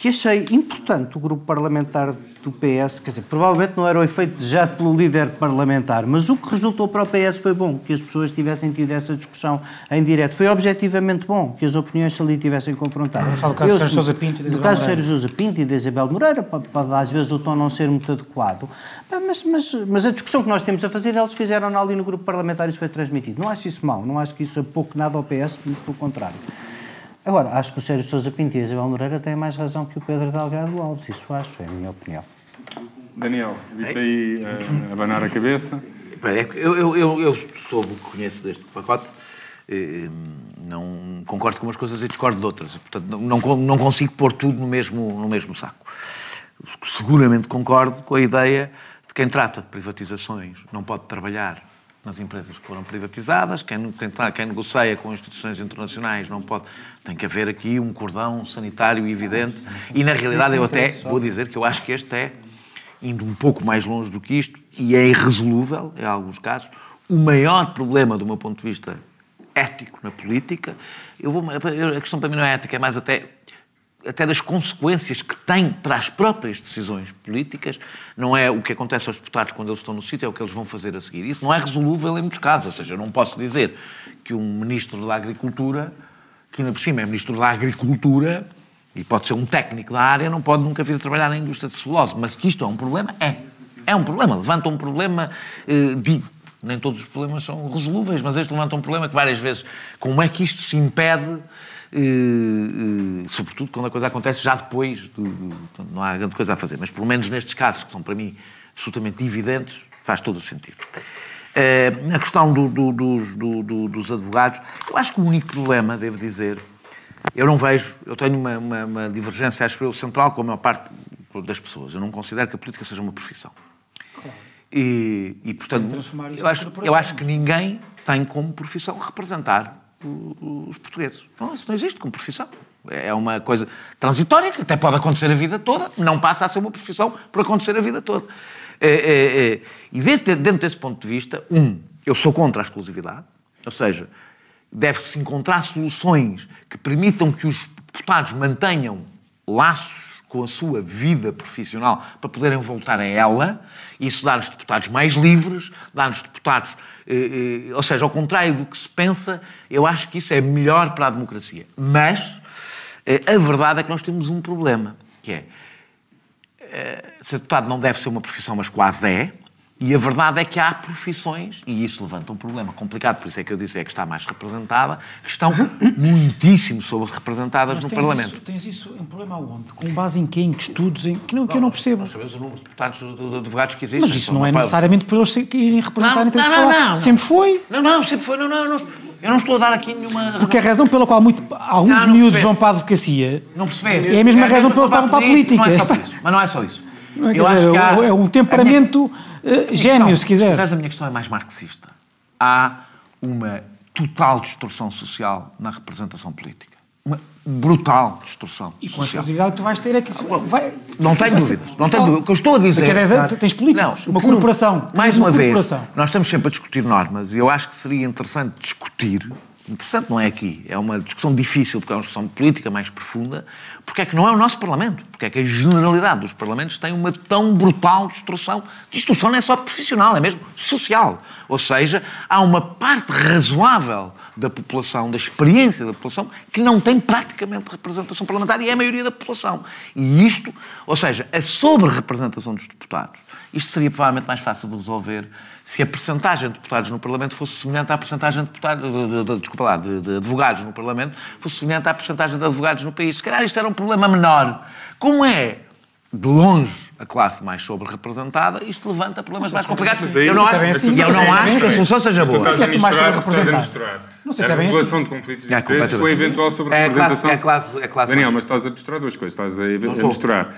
que achei importante o grupo parlamentar do PS, quer dizer, provavelmente não era o efeito desejado pelo líder parlamentar, mas o que resultou para o PS foi bom, que as pessoas tivessem tido essa discussão em direto. Foi objetivamente bom que as opiniões ali tivessem confrontado. Falo do caso de Sousa Pinto e de Isabel caso Sousa Pinto e de Isabel Moreira, pode, pode, às vezes o tom não ser muito adequado, mas, mas, mas a discussão que nós temos a fazer, eles fizeram ali no grupo parlamentar e isso foi transmitido. Não acho isso mal, não acho que isso é pouco nada ao PS, muito pelo contrário. Agora, acho que o Sérgio Sousa Pinto e a Isabel Moreira têm mais razão que o Pedro Delgado Alves, isso acho, é a minha opinião. Daniel, vi-te aí a abanar a cabeça. Eu, eu, eu, eu soube o que conheço deste pacote, eh, não concordo com umas coisas e discordo de outras, portanto não, não consigo pôr tudo no mesmo, no mesmo saco. seguramente concordo com a ideia de quem trata de privatizações não pode trabalhar nas empresas que foram privatizadas, quem, quem, quem, negocia com instituições internacionais não pode. Tem que haver aqui um cordão sanitário evidente. E, na realidade, eu até vou dizer que eu acho que este é, indo um pouco mais longe do que isto, e é irresolúvel, em alguns casos, o maior problema, do meu ponto de vista ético na política. Eu vou, a questão para mim não é ética, é mais até até das consequências que tem para as próprias decisões políticas, não é o que acontece aos deputados quando eles estão no sítio, é o que eles vão fazer a seguir. Isso não é resolúvel em muitos casos, ou seja, eu não posso dizer que um ministro da Agricultura, que ainda por cima é ministro da Agricultura, e pode ser um técnico da área, não pode nunca vir trabalhar na indústria de celulose, mas que isto é um problema, é. É um problema, levanta um problema, eh, digo, nem todos os problemas são resolúveis, mas este levanta um problema que várias vezes, como é que isto se impede Uh, uh, sobretudo quando a coisa acontece já depois, do, do, não há grande coisa a fazer, mas pelo menos nestes casos, que são para mim absolutamente evidentes, faz todo o sentido. Uh, a questão do, dos advogados, eu acho que o único problema, devo dizer, eu não vejo, eu tenho uma, uma, uma divergência, acho eu, central com a maior parte das pessoas. Eu não considero que a política seja uma profissão. Claro. E, e portanto, eu acho, eu acho que ninguém tem como profissão representar os portugueses. Então, isso não existe como profissão. É uma coisa transitória que até pode acontecer a vida toda, não passa a ser uma profissão por acontecer a vida toda. É, é, é. E dentro desse ponto de vista, um, eu sou contra a exclusividade, ou seja, deve-se encontrar soluções que permitam que os deputados mantenham laços com a sua vida profissional para poderem voltar a ela. Isso dá-nos deputados mais livres, dá-nos deputados eh, eh, ou seja, ao contrário do que se pensa, eu acho que isso é melhor para a democracia. Mas eh, a verdade é que nós temos um problema, que é ser deputado não deve ser uma profissão, mas quase é. E a verdade é que há profissões, e isso levanta um problema complicado, por isso é que eu disse é que está mais representada, que estão [COUGHS] muitíssimo sobre-representadas no tens Parlamento. Isso, tens isso, um problema aonde? Com base em quê? Em que estudos? Em... Que, não, que eu não percebo. Nós sabemos o número de deputados de advogados que existem. Mas isso não é necessariamente por eles irem representar não, não, não, não, Sempre foi. Não, não, sempre foi. Não, não, não, eu não estou a dar aqui nenhuma. Porque a razão pela qual muito, alguns não, miúdos vão para a advocacia. Não percebes? É a mesma é razão pela qual vão para a política. Não é só isso. Mas não é só isso. É, eu acho que há... é um temperamento minha... gêmeo, se quiser. Mas a minha questão é mais marxista. Há uma total distorção social na representação política. Uma brutal distorção E com a exclusividade que tu vais ter é que isso vai... Não tenho dúvidas. Não tenho dúvidas. O que eu estou a dizer... A 10 anos tens políticos, não, uma corporação. Mais uma, uma vez, nós estamos sempre a discutir normas e eu acho que seria interessante discutir interessante não é aqui, é uma discussão difícil, porque é uma discussão política mais profunda, porque é que não é o nosso Parlamento, porque é que a generalidade dos Parlamentos tem uma tão brutal destrução. Destrução não é só profissional, é mesmo social. Ou seja, há uma parte razoável da população, da experiência da população, que não tem praticamente representação parlamentar e é a maioria da população. E isto, ou seja, a sobre-representação dos deputados, isto seria provavelmente mais fácil de resolver se a percentagem de deputados no Parlamento fosse semelhante à percentagem de, deputados, de, de, de, desculpa lá, de, de, advogados no Parlamento, fosse semelhante à percentagem de advogados no país. Se calhar isto era um problema menor. Como é, de longe, a classe mais sobre-representada, isto levanta problemas mais complicados. Assim. Eu não acho, assim, eu não acho que a solução seja boa. Tu estás a misturar, não sei se é bem a regulação assim. de conflitos de é, interesses ou a eventual sobre-representação. É, classe, é, classe, Daniel, mas estás a misturar duas coisas. Estás a, a misturar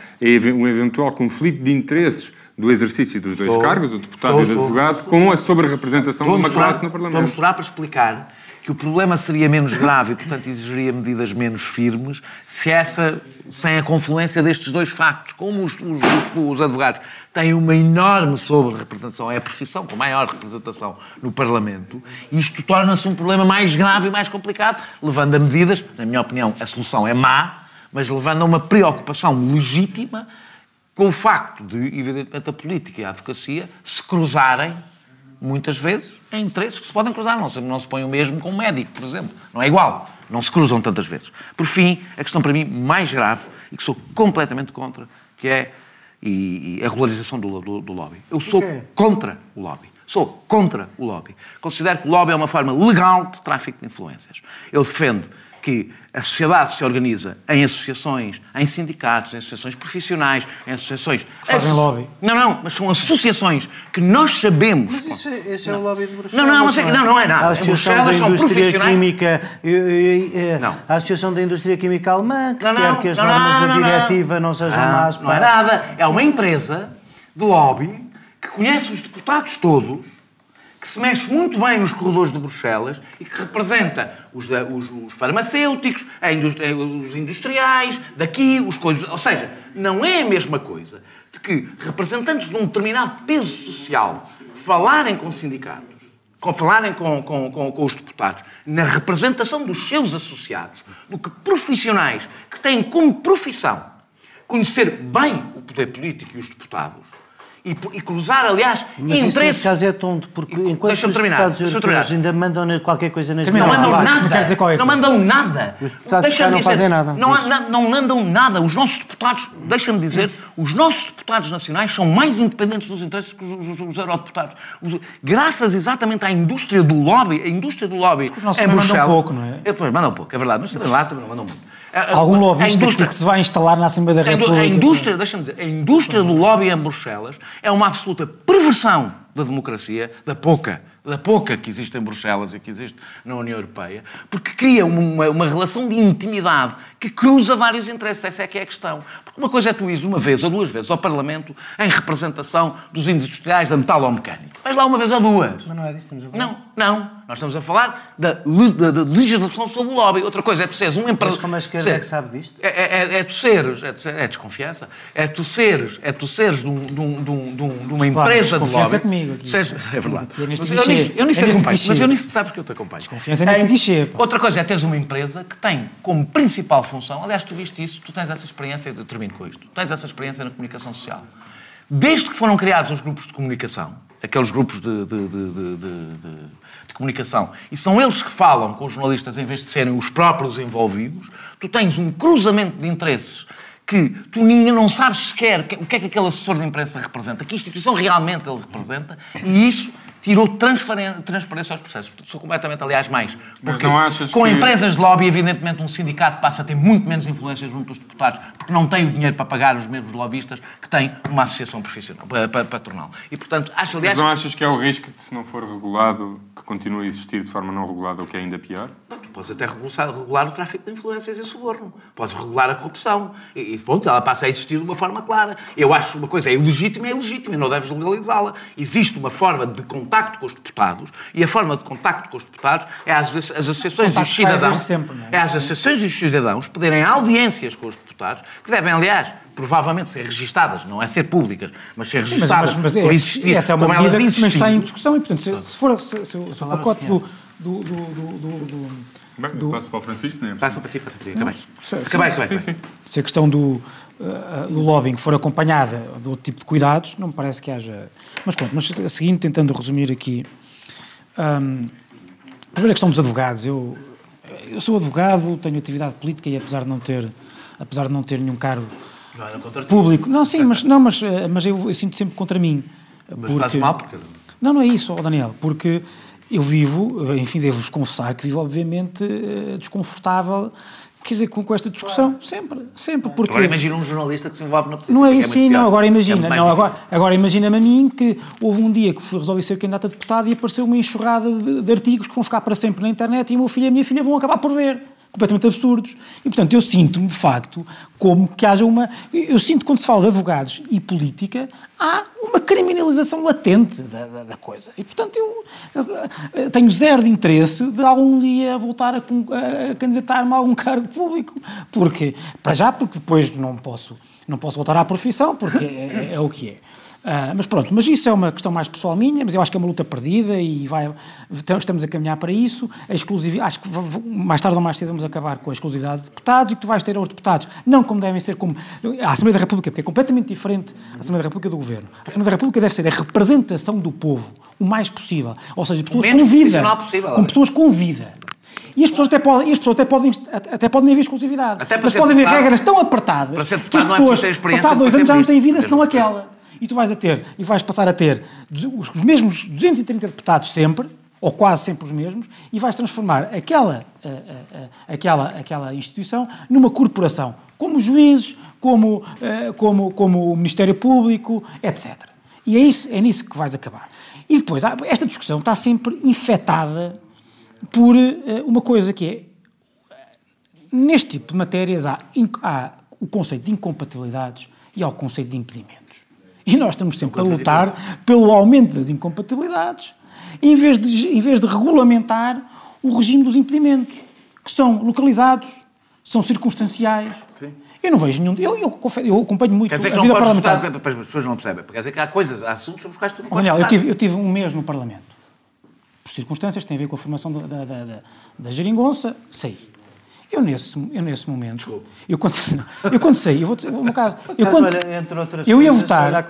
um eventual conflito de interesses do exercício dos dois estou, cargos, o deputado estou, e o advogado, estou, com a sobre-representação de uma classe no Parlamento. Vamos misturar para explicar que o problema seria menos grave e, portanto, exigiria medidas menos firmes se essa, sem a confluência destes dois factos. Como os, os, os advogados têm uma enorme sobre-representação, é a profissão com maior representação no Parlamento, isto torna-se um problema mais grave e mais complicado, levando a medidas, na minha opinião, a solução é má, mas levando a uma preocupação legítima com o facto de, evidentemente, a política e a advocacia se cruzarem muitas vezes em interesses que se podem cruzar. Não se, não se põe o mesmo com um médico, por exemplo. Não é igual. Não se cruzam tantas vezes. Por fim, a questão para mim mais grave, e que sou completamente contra, que é e, e a regularização do, do, do lobby. Eu sou contra o lobby. Sou contra o lobby. Considero que o lobby é uma forma legal de tráfico de influências. Eu defendo que a sociedade se organiza em associações, em sindicatos, em associações profissionais, em associações. Fazem lobby. Não, não, mas são associações que nós sabemos. Mas isso, esse é o lobby de Bruxelas. Não, não, mas é, não, não é nada. A Associação da Bruxelas Indústria. Química, eh, Não. a Associação da Indústria Química Alemã, que Não, quer que as não, normas não, da não, não. diretiva não sejam Não, más. Não é nada. É uma empresa de lobby que conhece os deputados todos, que se mexe muito bem nos corredores de Bruxelas e que representa os, os- os farmacêuticos, indústria- os industriais, daqui, os coisas. Ou seja, não é a mesma coisa de que representantes de um determinado peso social falarem com sindicatos, com, falarem com, com, com, com os deputados, na representação dos seus associados, do que profissionais que têm como profissão conhecer bem o poder político e os deputados e, e cruzar, aliás, Mas interesses. nesse caso é tonto, porque enquanto deixa-me os deputados europeus ainda mandam qualquer coisa nas Não mandam nada. não quer dizer qualquer não coisa. mandam nada. Os deputados Deixa-me cá não dizer, fazem nada Não, há- não, não mandam nada. Os nossos deputados, deixa-me dizer, os nossos deputados nacionais são mais independentes dos interesses que os, os, os eurodeputados. Os- graças exatamente à indústria do lobby, a indústria do lobby. os nossos também mandam pouco, não é? É, pois, mandam pouco, é verdade. Mas lá também não mandam muito. Algum lobbyista que se vai instalar na Assembleia da República. A indústria, deixa-me dizer, a indústria do lobby em Bruxelas é uma absoluta perversão da democracia, da pouca, da pouca que existe em Bruxelas e que existe na União Europeia, porque cria uma, uma relação de intimidade que cruza vários interesses. Essa é que é a questão. Porque uma coisa é tu ires uma vez ou duas vezes ao Parlamento em representação dos industriais da metalomecânica. Vais lá uma vez ou duas. Mas não é disso que estamos a falar. Não, não. Nós estamos a falar da, da- da legislação sobre o lobby. Outra coisa é tu seres um Mas empresário. como a esquerda é que sabe disto? É, é, é tu seres, é, tu ser- é desconfiança, é tu seres, é tu seres de, um- de um- de um- de um- de uma Claro, empresa de desconfiança lobby. comigo aqui. Seres- é verdade. É Mas eu nisso, eu nisso É acompanho, guichê. mas eu nisso sabes que eu te acompanho. Desconfiança é neste guichê. Outra coisa é teres uma empresa que tem como principal função, aliás, tu viste isso, tu tens essa experiência, eu termino com isto, tu tens essa experiência na comunicação social. Desde que foram criados os grupos de comunicação, aqueles grupos de, de- de- de- comunicação, e são eles que falam com os jornalistas em vez de serem os próprios envolvidos, tu tens um cruzamento de interesses que tu ninguém não sabes sequer que- o que é que aquele assessor de imprensa representa, que instituição realmente ele representa, e isso tirou transparência aos processos. Portanto, Sou completamente, aliás, mais. Mas Porque com que- empresas de lobby, evidentemente, um sindicato passa a ter muito menos influência junto dos deputados, porque não tem o dinheiro para pagar os mesmos lobistas que tem uma associação profissional, pa- pa- patronal. E, portanto, acho, Mas aliás, não achas que é o risco de, se não for regulado, que continue a existir de forma não regulada, o que é ainda pior? Tu podes até regular, regular o tráfico de influências e suborno. Podes regular a corrupção. E, e pronto, ela passa a existir de uma forma clara. Eu acho que uma coisa é ilegítima, é ilegítima e não deves legalizá-la. Existe uma forma de contacto com os deputados e a forma de contacto com os deputados é as, as associações e os Contacto vai haver cidadãos. sempre, é? é as associações e os cidadãos pedirem audiências com os deputados, que devem, aliás, provavelmente ser registadas, não é ser públicas, mas ser Sim, mas, registadas mas, mas por esse- existir, essa é uma medida que também está em discussão e, portanto, se, se for se, se, o- se o pacote do, do, do, do, do- do- Bem, passo para o Francisco, não é? Passa para ti, passa para ti. Acabei. se- Acabei, se-. Sim, se a questão do, uh, do lobbying for acompanhada de outro tipo de cuidados, não me parece que haja. Mas pronto, mas a seguinte, tentando resumir aqui. primeiro a questão dos advogados. Eu, eu sou advogado, tenho atividade política e apesar de não ter, apesar de não ter nenhum cargo Não público. Não, sim, mas, não, mas, eh, mas eu, eu sinto sempre contra mim. Mas faz mal porque... Não, não é isso, Daniel, porque eu vivo, enfim, devo-vos confessar que vivo, obviamente, eh, desconfortável, quer dizer, com, com esta discussão, sempre, sempre, porque... Agora imagina um jornalista que se envolve na política. Não é que isso, sim, pior. não. Agora É imagina, mais não, difícil. agora, agora imagina-me a mim que houve um dia que fui resolver ser candidato a deputado e apareceu uma enxurrada de, de artigos que vão ficar para sempre na internet e o meu filho e a minha filha vão acabar por ver. Completamente absurdos. E, portanto, eu sinto-me, de facto, como que haja uma. Eu sinto quando se fala de advogados e política, há uma criminalização latente da, da- da coisa. E, portanto, eu, tenho zero de interesse de algum dia voltar a, a candidatar-me a algum cargo público. Porque, para já, porque depois não posso, não posso voltar à profissão, porque é, é- é o que é. Ah, mas pronto, mas isso é uma questão mais pessoal minha, mas eu acho que é uma luta perdida e vai, estamos a caminhar para isso. A exclusividade, acho que mais tarde ou mais cedo vamos acabar com a exclusividade de deputados e que tu vais ter aos deputados, não como devem ser como a Assembleia da República, porque é completamente diferente a Assembleia da República do Governo. A Assembleia da República deve ser a representação do povo, o mais possível. Ou seja, pessoas com vida. possível. Com pessoas com vida. E as pessoas até podem, as pessoas até podem, até podem haver exclusividade. Mas podem haver deputado- regras tão apertadas que as é pessoas, experiência passados dois anos, já não têm vida senão aquela. E tu vais a ter, e vais passar a ter os, os mesmos 230 deputados sempre, ou quase sempre os mesmos, e vais transformar aquela, aquela, aquela instituição numa corporação, como juízes, como, como, como o Ministério Público, etc. E é, isso, é nisso que vais acabar. E depois, esta discussão está sempre infectada por uma coisa que é, neste tipo de matérias há, há o conceito de incompatibilidades e há o conceito de impedimentos. E nós estamos sempre a lutar pelo aumento das incompatibilidades, em vez, de, em vez de regulamentar o regime dos impedimentos, que são localizados, são circunstanciais. Sim. Eu não vejo nenhum. Eu, eu, eu acompanho muito quer dizer que a vida parlamentar. Votar, as pessoas não percebem. Quer dizer que há coisas, há assuntos sobre os quais tu não podes Daniel, eu tive, eu tive um mês no Parlamento. Por circunstâncias têm a ver com a formação da, da, da, da geringonça, saí. Eu nesse, eu nesse momento, eu quando, eu quando sei, eu vou dizer, no caso, eu quando, entre outras eu ia coisas, votar,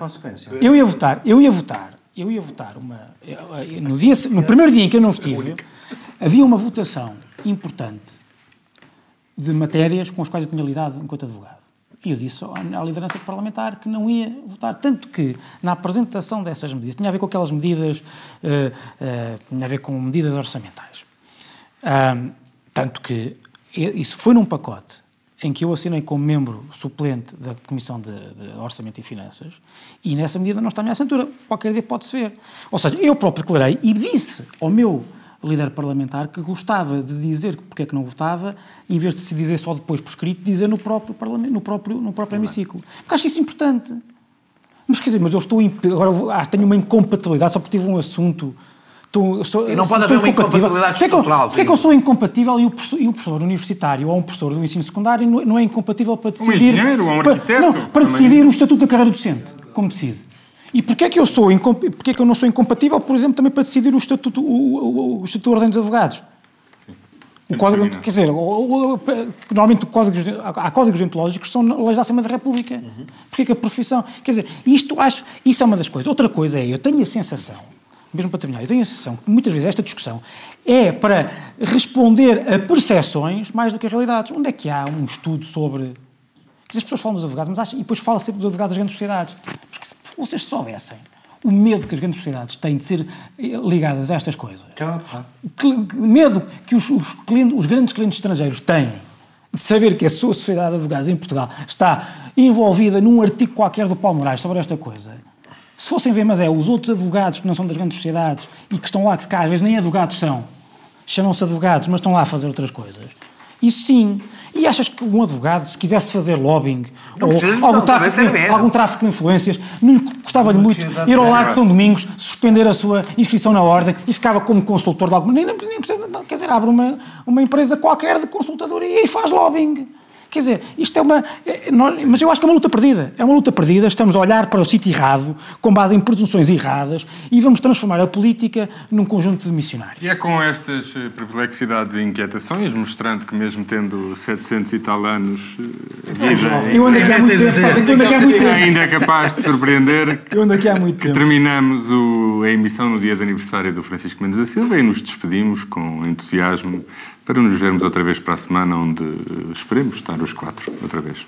eu ia votar, eu ia votar, eu ia votar uma, no dia, no primeiro dia em que eu não estive, havia uma votação importante de matérias com as quais eu tinha lidado enquanto advogado. E eu disse à liderança parlamentar que não ia votar. Tanto que, na apresentação dessas medidas, tinha a ver com aquelas medidas, uh, uh, tinha a ver com medidas orçamentais. Uh, tanto que isso foi num pacote em que eu assinei como membro suplente da Comissão de, de, Orçamento e Finanças e nessa medida não está à minha assinatura. Qualquer dia pode-se ver. Ou seja, eu próprio declarei e disse ao meu líder parlamentar que gostava de dizer porque é que não votava, em vez de se dizer só depois por escrito, dizer no próprio parlamento, no próprio, no próprio hemiciclo. Porque acho isso importante. Mas quer dizer, mas eu estou. Agora ah, tenho uma incompatibilidade só porque tive um assunto Tu, sou, Sim, não pode haver uma incompatibilidade porquê estrutural. Porquê é que eu sou incompatível e o, professor, e o professor universitário ou um professor do ensino secundário não é incompatível para decidir... Um engenheiro ou um arquiteto. Para, não, para decidir o estatuto da carreira docente, como decide. E porquê é que eu, sou, porquê é que eu não sou incompatível, por exemplo, também para decidir o estatuto, o, o, o estatuto da Ordem dos Advogados? O código, quer dizer, o, o, normalmente códigos, há códigos deontológicos que são leis da Assembleia da República. Uhum. Porquê que a profissão... Quer dizer, isto acho... Isso é uma das coisas. Outra coisa é, eu tenho a sensação mesmo para terminar, eu tenho a sensação que muitas vezes esta discussão é para responder a percepções mais do que a realidades. Onde é que há um estudo sobre. Que as pessoas falam dos advogados, mas acham, e depois fala sempre dos advogados das grandes sociedades. Porque se vocês soubessem o medo que as grandes sociedades têm de ser eh, ligadas a estas coisas. Claro, claro. Que, medo que os, os, clientes, os grandes clientes estrangeiros têm de saber que a sua sociedade de advogados em Portugal está envolvida num artigo qualquer do Paulo Moraes sobre esta coisa se fossem ver, mas é, os outros advogados que não são das grandes sociedades e que estão lá, que às vezes nem advogados são, chamam-se advogados, mas estão lá a fazer outras coisas. Isso sim. E achas que um advogado, se quisesse fazer lobbying não ou algum, tráfico de, algum tráfico de influências, não gostava-lhe muito ir ao lado de São Domingos, suspender a sua inscrição na ordem e ficava como consultor de alguma. Nem, nem, nem precisa, quer dizer, abre uma, uma empresa qualquer de consultadoria e faz lobbying. Quer dizer, isto é uma. É, nós, mas eu acho que é uma luta perdida. É uma luta perdida. Estamos a olhar para o sítio errado, com base em presunções erradas, e vamos transformar a política num conjunto de missionários. E é com estas eh, perplexidades e inquietações, mostrando que, mesmo tendo 700 e tal anos, eh, vida. Eu ando aqui há muito tempo, sabes? Eu ando aqui há muito tempo. Ainda é capaz de surpreender. Eu ando aqui há muito tempo. Terminamos o, a emissão no dia de aniversário do Francisco Mendes da Silva e nos despedimos com entusiasmo para nos vermos outra vez para a semana, onde esperemos estar os quatro outra vez.